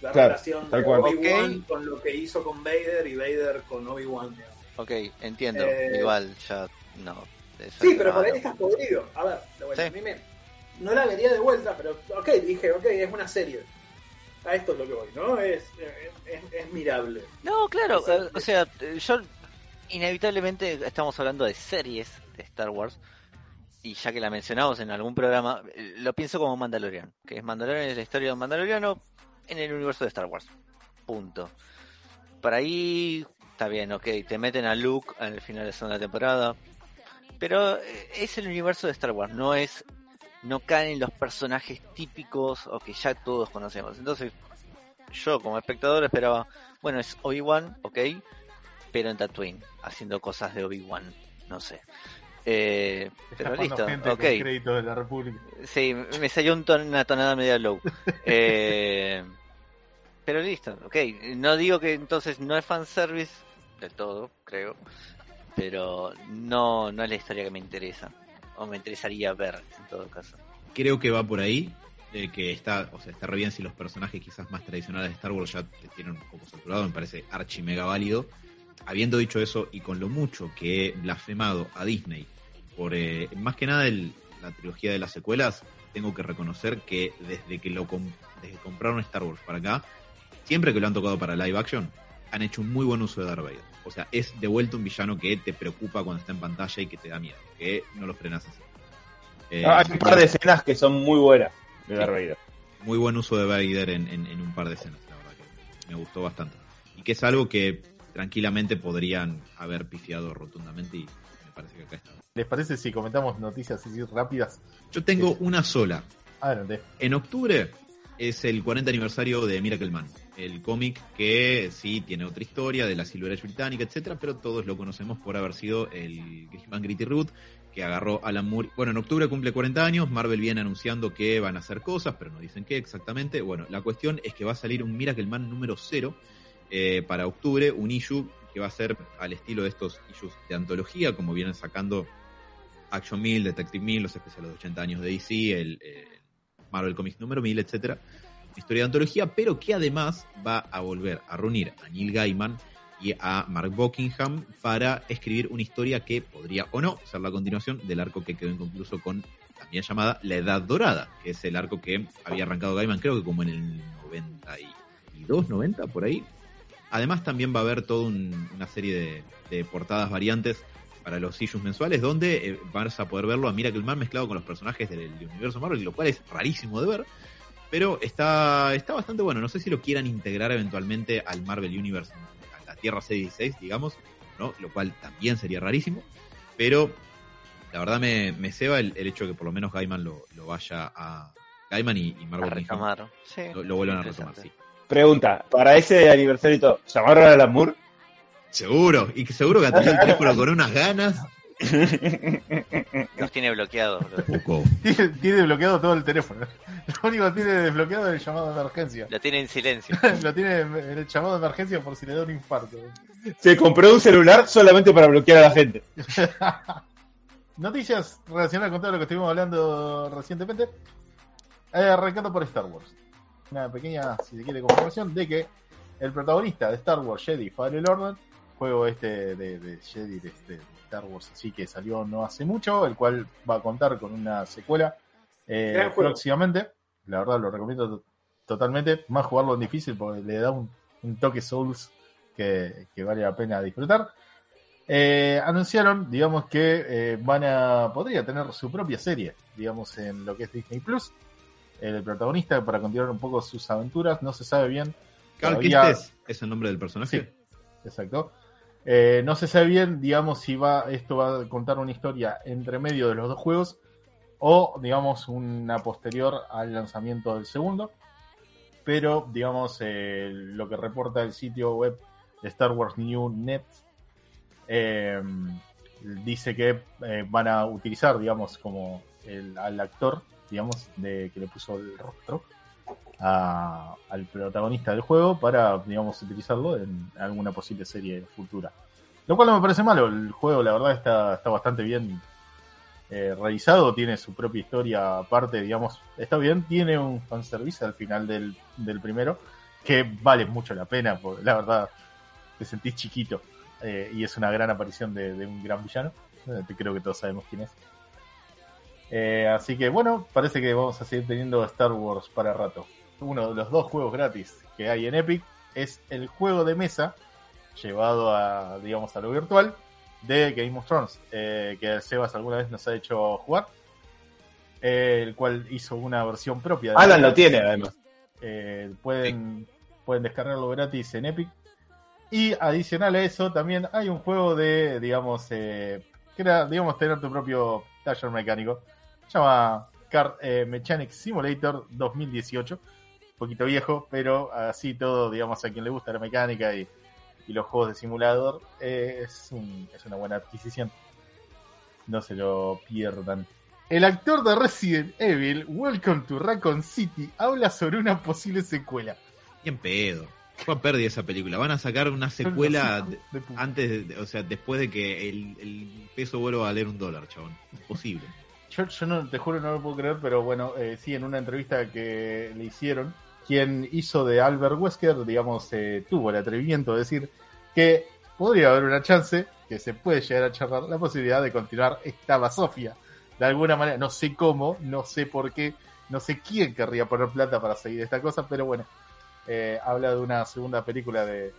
la Claro, relación de. Obi-Wan con lo que hizo con Vader y Vader con Obi-Wan, digamos. Ok, entiendo, Eh, igual ya no. Sí, pero por ahí no. estás podrido. A ver, de vuelta, Sí. a mí me. No la vería de vuelta, pero ok, dije, ok, es una serie. A esto es lo que voy, ¿no? Es, es, es mirable. No, claro, O sea, o sea, yo inevitablemente estamos hablando de series de Star Wars y ya que la mencionamos en algún programa, lo pienso como Mandalorian, que es Mandalorian es la historia de un mandaloriano en el universo de Star Wars. Punto. Por ahí está bien, ok, te meten a Luke al final de la segunda temporada, pero es el universo de Star Wars, no es no caen los personajes típicos o que ya todos conocemos. Entonces, yo como espectador esperaba, bueno, es Obi-Wan, ok, pero en Tatooine, haciendo cosas de Obi-Wan, no sé. Eh, pero listo, ok. crédito de la República. Sí, me salió un ton- una tonada media low. Eh, pero listo, ok. No digo que entonces no es fanservice del todo, creo. Pero no, no es la historia que me interesa. O me interesaría ver, en todo caso. Creo que va por ahí. de que está, o sea, está re bien si los personajes quizás más tradicionales de Star Wars ya te tienen un poco saturado, me parece archi mega válido. Habiendo dicho eso, y con lo mucho que he blasfemado a Disney por eh, más que nada la trilogía de las secuelas, tengo que reconocer que desde que lo desde que compraron Star Wars para acá, siempre que lo han tocado para live action, han hecho un muy buen uso de Darth Vader. O sea, es de vuelta un villano que te preocupa cuando está en pantalla y que te da miedo, que no lo frenas así. Eh, Ah, Hay un par de escenas que son muy buenas de Darth Vader. muy buen uso de Vader en, en- en un par de escenas, la verdad que me gustó bastante. Y que es algo que tranquilamente podrían haber pifiado rotundamente y me parece que acá está. ¿Les parece si comentamos noticias así rápidas? Yo tengo una sola. Adelante. En octubre es el 40 aniversario de Miracle Man, el cómic que sí tiene otra historia de la Silver Age británica, etcétera, pero todos lo conocemos por haber sido el Grisman Gritty Root que agarró Alan Moore. Bueno, en octubre cumple 40 años, Marvel viene anunciando que van a hacer cosas, pero no dicen qué exactamente. Bueno, la cuestión es que va a salir un Miracle Man número 0 eh, para octubre, un issue que va a ser al estilo de estos issues de antología, como vienen sacando Action 1000, Detective 1000, los especiales de 80 años de DC, el, eh, Marvel Comics número 1000, etcétera. Historia de antología, pero que además va a volver a reunir a Neil Gaiman y a Mark Buckingham para escribir una historia que podría o no ser la continuación del arco que quedó inconcluso con también llamada La Edad Dorada, que es el arco que había arrancado Gaiman creo que como en el 92, 90, por ahí. Además también va a haber toda un- una serie de, portadas variantes para los issues mensuales donde eh, vas a poder verlo a Miracle Man mezclado con los personajes del, del universo Marvel, lo cual es rarísimo de ver, pero está, está bastante bueno. No sé si lo quieran integrar eventualmente al Marvel Universe, a la Tierra C16, digamos, ¿no? lo cual también sería rarísimo, pero la verdad me, me ceba el, el hecho de que por lo menos Gaiman lo, lo vaya a... Gaiman y, y Mark A retomar. Sí, lo, lo vuelvan a retomar, sí. Pregunta, para ese aniversario y todo, ¿llamaron a Alan Moore? Seguro, y que seguro que atendió el teléfono con unas ganas. Nos tiene. Poco. Tiene, tiene bloqueado todo el teléfono. Lo único que tiene desbloqueado es el llamado de emergencia. Lo tiene en silencio. Lo tiene en el llamado de emergencia por si le da un infarto. Se compró un celular solamente para bloquear a la gente. Noticias relacionadas con todo lo que estuvimos hablando recientemente. Eh, arrancando por Star Wars. Una pequeña, si se quiere, confirmación de que el protagonista de Star Wars Jedi Fallen Order, juego este de, de Jedi de, de Star Wars, así que salió no hace mucho, el cual va a contar con una secuela eh, próximamente. La verdad lo recomiendo to- totalmente. Más jugarlo en difícil porque le da un, un toque Souls que, que vale la pena disfrutar. Eh, anunciaron, digamos, que eh, van a podría tener su propia serie, digamos, en lo que es Disney Plus. El protagonista para continuar un poco sus aventuras, no se sabe bien. Carl todavía- es el nombre del personaje. Sí, exacto. Eh, no se sabe bien, digamos, si va esto va a contar una historia entre medio de los dos juegos o, digamos, una posterior al lanzamiento del segundo. Pero, digamos, lo que reporta el sitio web de Star Wars New Net eh, dice que eh, van a utilizar, digamos, como el, al actor, digamos, de que le puso el rostro al protagonista del juego para, digamos, utilizarlo en alguna posible serie futura. Lo cual no me parece malo, el juego la verdad está, está bastante bien eh, realizado, tiene su propia historia aparte, digamos, está bien, tiene un fanservice al final del, del primero, que vale mucho la pena, porque la verdad te sentís chiquito eh, y es una gran aparición de, de un gran villano, eh, creo que todos sabemos quién es. Eh, así que bueno, parece que vamos a seguir teniendo Star Wars para rato. uno de los dos juegos gratis que hay en Epic, es el juego de mesa llevado a, digamos, a lo virtual de Game of Thrones, eh, que Sebas alguna vez nos ha hecho jugar, eh, el cual hizo una versión propia. de- Alan lo tiene, además. Eh, pueden, pueden descargarlo gratis en Epic. Y adicional a eso, también hay un juego de, digamos, que era, digamos, tener tu propio taller mecánico. Se llama Car eh, Mechanic Simulator 2018. Un poquito viejo, pero así todo, digamos, a quien le gusta la mecánica y, y los juegos de simulador, eh, es, un- es una buena adquisición. No se lo pierdan. El actor de Resident Evil, Welcome to Raccoon City, habla sobre una posible secuela. Bien pedo. A pérdida esa película. Van a sacar una secuela de antes, de- o sea, después de que el, el peso vuelva a valer un dólar, chabón. Imposible. Yo, yo no, te juro, no lo puedo creer, pero bueno, eh, sí, en una entrevista que le hicieron, quien hizo de Albert Wesker, digamos, eh, tuvo el atrevimiento de decir que podría haber una chance, que se puede llegar a charlar la posibilidad de continuar esta basofia. De alguna manera, no sé cómo, no sé por qué, no sé quién querría poner plata para seguir esta cosa, pero bueno, eh, habla de una segunda película de...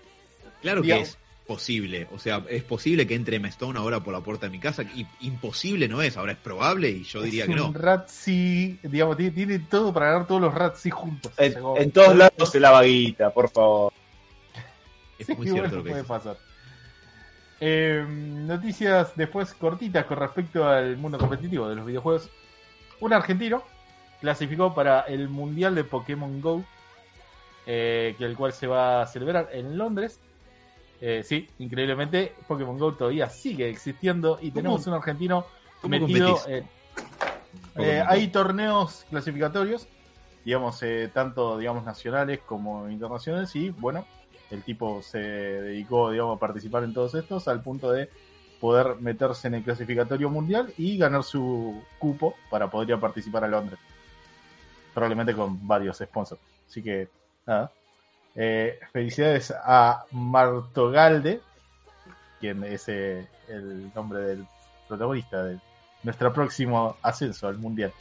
Claro que Digamos- es posible. O sea, es posible que entre Emma Stone ahora por la puerta de mi casa. Y imposible no es. Ahora es probable y yo diría es que no. un Ratzi, digamos, tiene, tiene todo para ganar todos los Ratzi juntos. En, todos lados se lava guita, por favor. Es Sí, muy bueno, cierto lo que puede pasar. Eh, noticias después cortitas con respecto al mundo competitivo de los videojuegos. Un argentino clasificó para el Mundial de Pokémon Go, eh, que el cual se va a celebrar en Londres. Eh, sí, increíblemente, Pokémon Go todavía sigue existiendo y tenemos un argentino metido Eh, hay torneos clasificatorios, digamos, eh, tanto digamos nacionales como internacionales, y bueno, el tipo se dedicó, digamos, a participar en todos estos al punto de poder meterse en el clasificatorio mundial y ganar su cupo para poder ir a participar a Londres. Probablemente con varios sponsors. Así que, nada. Eh, felicidades a Martogalde, quien es eh, el nombre del protagonista de nuestro próximo ascenso al mundial.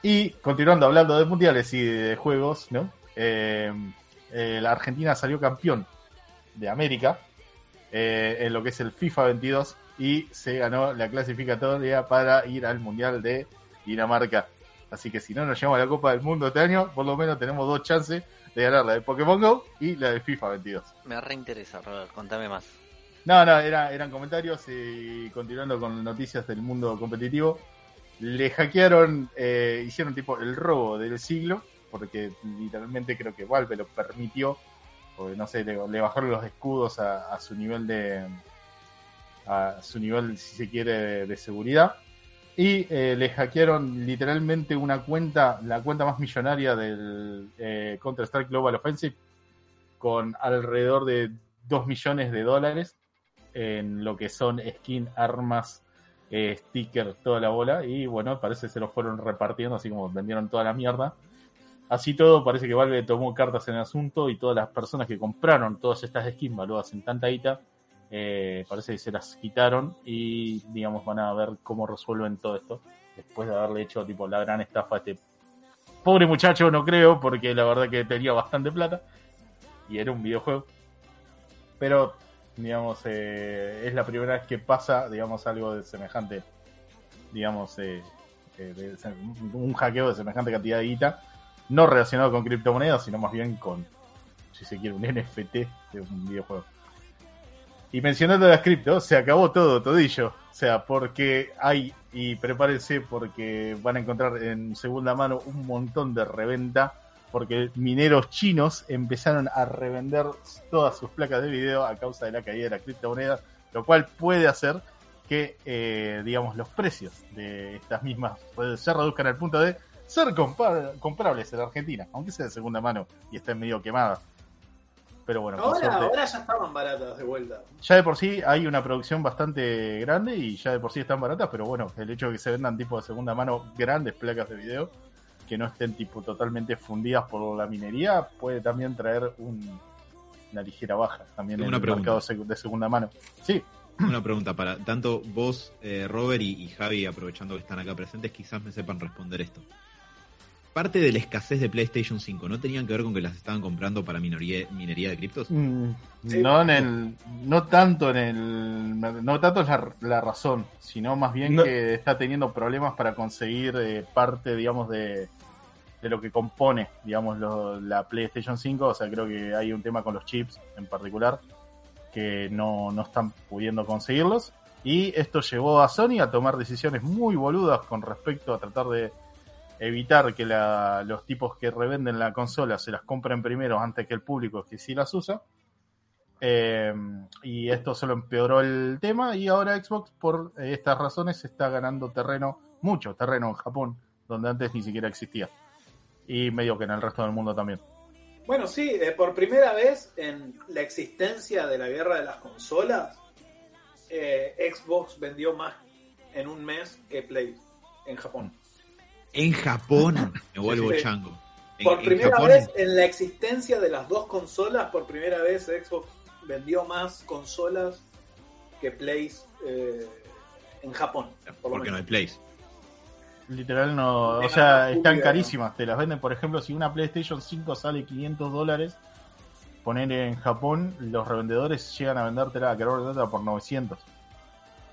Y continuando hablando de mundiales y de juegos, ¿no? Eh, la Argentina salió campeón de América en lo que es el FIFA 22 y se ganó la clasificatoria para ir al mundial de Dinamarca. Así que si no nos llevamos a la Copa del Mundo este año, por lo menos tenemos dos chances de ganar la de Pokémon Go y la de FIFA 22. Me reinteresa, Robert, contame más. No, no, era- eran comentarios y continuando con noticias del mundo competitivo. Le hackearon, eh, hicieron tipo el robo del siglo, porque literalmente creo que Valve lo permitió, porque no sé, le, le bajaron los escudos a, a su nivel de, a su nivel, si se quiere, de, de seguridad. Y eh, le hackearon literalmente una cuenta, la cuenta más millonaria del eh, Counter-Strike Global Offensive, con alrededor de 2 millones de dólares en lo que son skin, armas, eh, stickers, toda la bola. Y bueno, parece que se lo fueron repartiendo, así como vendieron toda la mierda. Así todo, parece que Valve tomó cartas en el asunto y todas las personas que compraron todas estas skins valuadas en tanta guita, eh, parece que se las quitaron y digamos van a ver cómo resuelven todo esto después de haberle hecho tipo la gran estafa a este pobre muchacho, no creo, porque la verdad que tenía bastante plata y era un videojuego. Pero, digamos, eh, es la primera vez que pasa, digamos, algo de semejante, digamos, eh, eh, de un hackeo de semejante cantidad de guita, no relacionado con criptomonedas, sino más bien con, si se quiere, un NFT de un videojuego. Y mencionando las cripto, se acabó todo, todillo. O sea, porque hay, y prepárense porque van a encontrar en segunda mano un montón de reventa, porque mineros chinos empezaron a revender todas sus placas de video a causa de la caída de la criptomoneda, lo cual puede hacer que, eh, digamos, los precios de estas mismas pues, se reduzcan al punto de ser compar- comprables en Argentina, aunque sea de segunda mano y estén medio quemadas. Pero bueno, Ahora, ya estaban baratas de vuelta. ya de por sí hay una producción bastante grande y ya de por sí están baratas, pero bueno, el hecho de que se vendan tipo de segunda mano grandes placas de video que no estén tipo totalmente fundidas por la minería puede también traer un- una ligera baja también Tengo en una el pregunta. mercado de segunda mano. Sí, Una pregunta para tanto vos, eh, Robert y, y Javi, aprovechando que están acá presentes, quizás me sepan responder esto. Parte de la escasez de PlayStation 5 no tenían que ver con que las estaban comprando para minoría, minería de criptos? Mm, Sí. No en el, no tanto en el, no tanto es la, la razón, sino más bien No. que está teniendo problemas para conseguir eh, parte, digamos, de, de lo que compone, digamos, lo- la PlayStation 5. O sea, creo que hay un tema con los chips en particular que no, no están pudiendo conseguirlos. Y esto llevó a Sony a tomar decisiones muy boludas con respecto a tratar de evitar que la- los tipos que revenden la consola se las compren primero antes que el público que sí las usa. Eh, y esto solo empeoró el tema y ahora Xbox por eh, estas razones está ganando terreno, mucho terreno en Japón, donde antes ni siquiera existía. Y medio que en el resto del mundo también. Bueno, sí, eh, por primera vez en la existencia de la guerra de las consolas, Xbox vendió más en un mes que Play en Japón. En Japón me vuelvo Sí. chango. En, Por en primera Japón, vez en la existencia de las dos consolas, por primera vez Xbox vendió más consolas que Play eh, en Japón. por porque no hay plays. Literal no, o sea, están carísimas. Te las venden, por ejemplo, si una PlayStation 5 sale 500 dólares, poner en Japón, los revendedores llegan a vendértela, a querer vendértela por 900.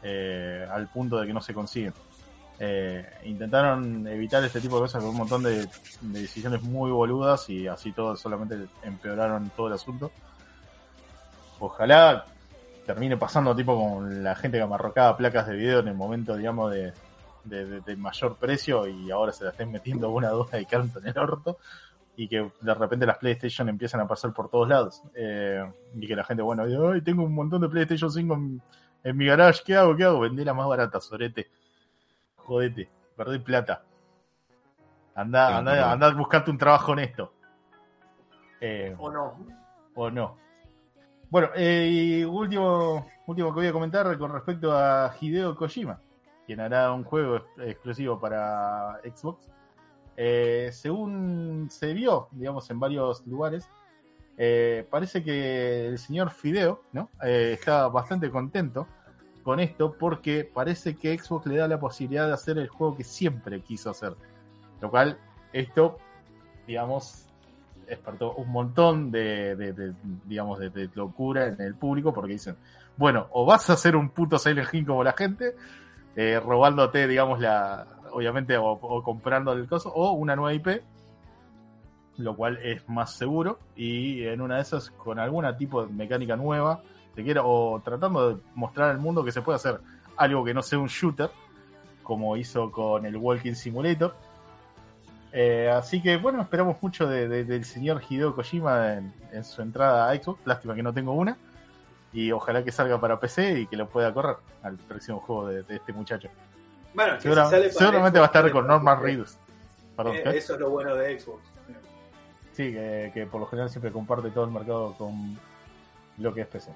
eh, al punto de que no se consiguen. Eh, intentaron evitar este tipo de cosas con un montón de, de decisiones muy boludas y así todo solamente empeoraron todo el asunto. Ojalá termine pasando tipo con la gente que amarrocaba placas de video en el momento, digamos, de, mayor precio y ahora se la estén metiendo una duda de canto en el orto y que de repente las PlayStation empiezan a pasar por todos lados Eh, y que la gente, bueno, dice, ay, tengo un montón de PlayStation 5 en, en mi garage, ¿qué hago? ¿Qué hago? Vendela más barata, sorete. Jodete, perdí plata. Anda, Sí, anda, perdón. anda a buscarte un trabajo honesto. Eh, ¿O no? o no. Bueno, eh, y último, último que voy a comentar con respecto a Hideo Kojima, quien hará un juego ex- exclusivo para Xbox. Eh, según se vio, digamos, en varios lugares, eh, parece que el señor Fideo ¿no? Eh, está bastante contento con esto porque parece que Xbox le da la posibilidad de hacer el juego que siempre quiso hacer. Lo cual, esto, digamos, despertó un montón de, digamos, de, locura en el público porque dicen, bueno, o vas a hacer un puto Silent Hill como la gente, eh, robándote, digamos, la, obviamente, o, o comprando el coso, o una nueva IP, lo cual es más seguro, y en una de esas, con alguna tipo de mecánica nueva, te quiera, o tratando de mostrar al mundo que se puede hacer algo que no sea un shooter, como hizo con el Walking Simulator. Eh, así que bueno, esperamos mucho de- de- del señor Hideo Kojima en, en su entrada a Xbox. Lástima que no tengo una. Y ojalá que salga para PC y que lo pueda correr al próximo juego de, de este muchacho. Bueno, que si Segura- sale para seguramente Xbox, va a estar con Norman. Reedus. Perdón, Eh, eso es lo bueno de Xbox. Sí, que, que por lo general siempre comparte todo el mercado con lo que es PC.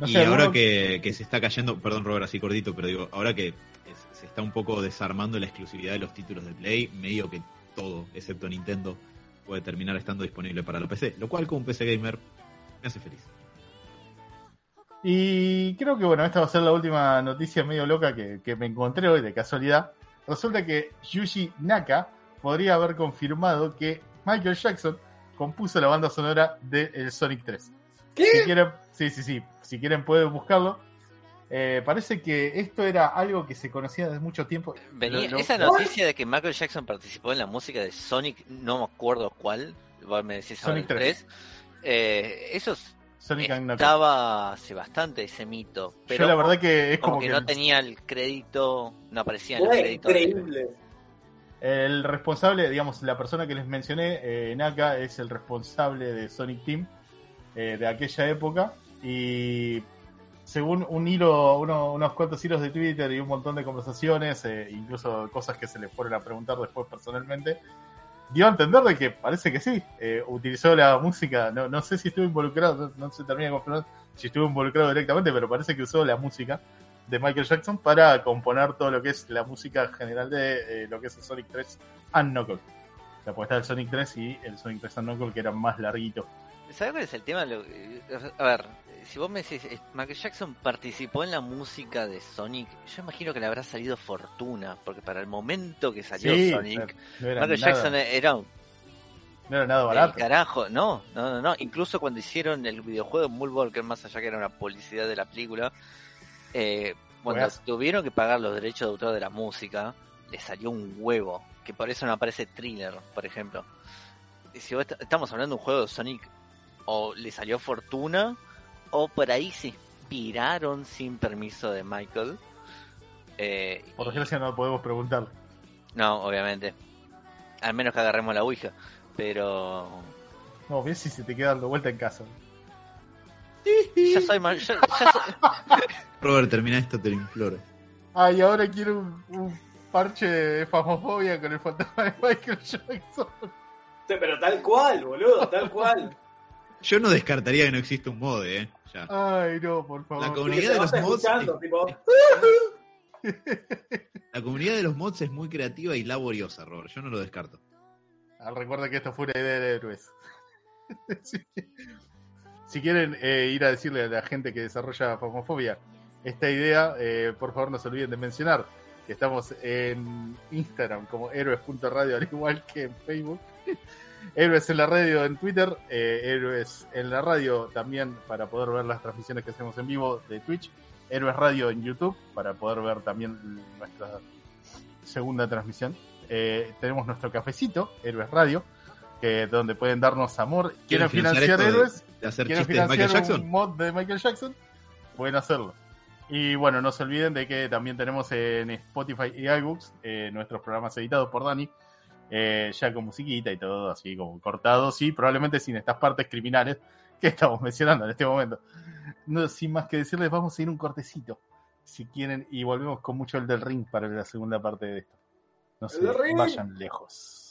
No y ahora ¿alguno- que, que se está cayendo, perdón Robert, así cortito, pero digo, ahora que se está un poco desarmando la exclusividad de los títulos de Play, medio que todo, excepto Nintendo, puede terminar estando disponible para la PC, lo cual como un PC gamer me hace feliz. Y creo que bueno, esta va a ser la última noticia medio loca que, que me encontré hoy de casualidad. Resulta que Yuji Naka podría haber confirmado que Michael Jackson compuso la banda sonora de el Sonic 3. ¿Qué? Si quieren, sí, sí, sí, si quieren pueden buscarlo. Eh, parece que esto era algo que se conocía desde mucho tiempo. Venía Lo- lo- esa noticia de que Michael Jackson participó en la música de Sonic, no me acuerdo cuál, vos me decís Sonic el 3. 3. Eh, eso Sonic estaba hace bastante ese mito, pero Yo la verdad que es como, como, que, que, no tenía el crédito, no aparecía en los Fue créditos. increíble. El responsable, digamos, la persona que les mencioné, eh, Naka, es el responsable de Sonic Team eh, de aquella época. Y según un hilo, uno- unos cuantos hilos de Twitter y un montón de conversaciones, eh, incluso cosas que se le fueron a preguntar después personalmente, dio a entender de que parece que sí. eh, utilizó la música, no, no sé si estuvo involucrado, no, se termina de confirmar si estuvo involucrado directamente, pero parece que usó la música de Michael Jackson para componer todo lo que es la música general de eh, lo que es el Sonic 3 and Knuckle. O sea, pues está el Sonic 3 y el Sonic 3 and Knuckle que era más larguito. ¿Sabes cuál es el tema? A ver, si vos me decís, eh, Michael Jackson participó en la música de Sonic, yo imagino que le habrá salido fortuna, porque para el momento que salió Sí, Sonic, no Michael nada- Jackson era un No era nada barato. carajo, no, no, no, no, incluso cuando hicieron el videojuego de Moonwalker, más allá que era una publicidad de la película, eh, cuando tuvieron que pagar los derechos de autor de la música, le salió un huevo, que por eso no aparece Thriller, por ejemplo. Y si vos est- estamos hablando de un juego de Sonic, o le salió fortuna, o por ahí se inspiraron sin permiso de Michael. Eh, Por desgracia no podemos preguntar. no, obviamente. Al menos que agarremos la Ouija. Pero No, ves si se te queda dando vuelta en casa. ya soy ma- ya- ya soy- Robert, termina esto, te lo imploro. Ah, y ahora quiero un, un parche de famofobia con el fantasma de Michael Jackson. Sí, Pero tal cual, boludo, tal cual. Yo no descartaría que no existe un mod, eh. Ya. Ay, no, por favor. La comunidad de los mods. es- tipo, La comunidad de los mods es muy creativa y laboriosa, Robert. Yo no lo descarto. Ah, recuerda que esto fue una idea de héroes. si, si quieren eh, ir a decirle a la gente que desarrolla Famofobia esta idea, eh, por favor no se olviden de mencionar que estamos en Instagram como héroes.radio, al igual que en Facebook. Héroes en la radio en Twitter, eh, Héroes en la radio también para poder ver las transmisiones que hacemos en vivo de Twitch, Héroes Radio en YouTube para poder ver también nuestra segunda transmisión. Eh, tenemos nuestro cafecito, Héroes Radio, que donde pueden darnos amor. ¿Quieren financiar, de- Héroes? De, hacer ¿Quieren de financiar un mod de Michael Jackson? Pueden hacerlo. Y bueno, no se olviden de que también tenemos en Spotify y iBooks eh, nuestros programas editados por Dani, eh, ya con musiquita y todo, así como cortados y probablemente sin estas partes criminales que estamos mencionando en este momento. No, sin más que decirles, vamos a ir un cortecito, si quieren, y volvemos con mucho el del ring para la segunda parte de esto. No se vayan lejos.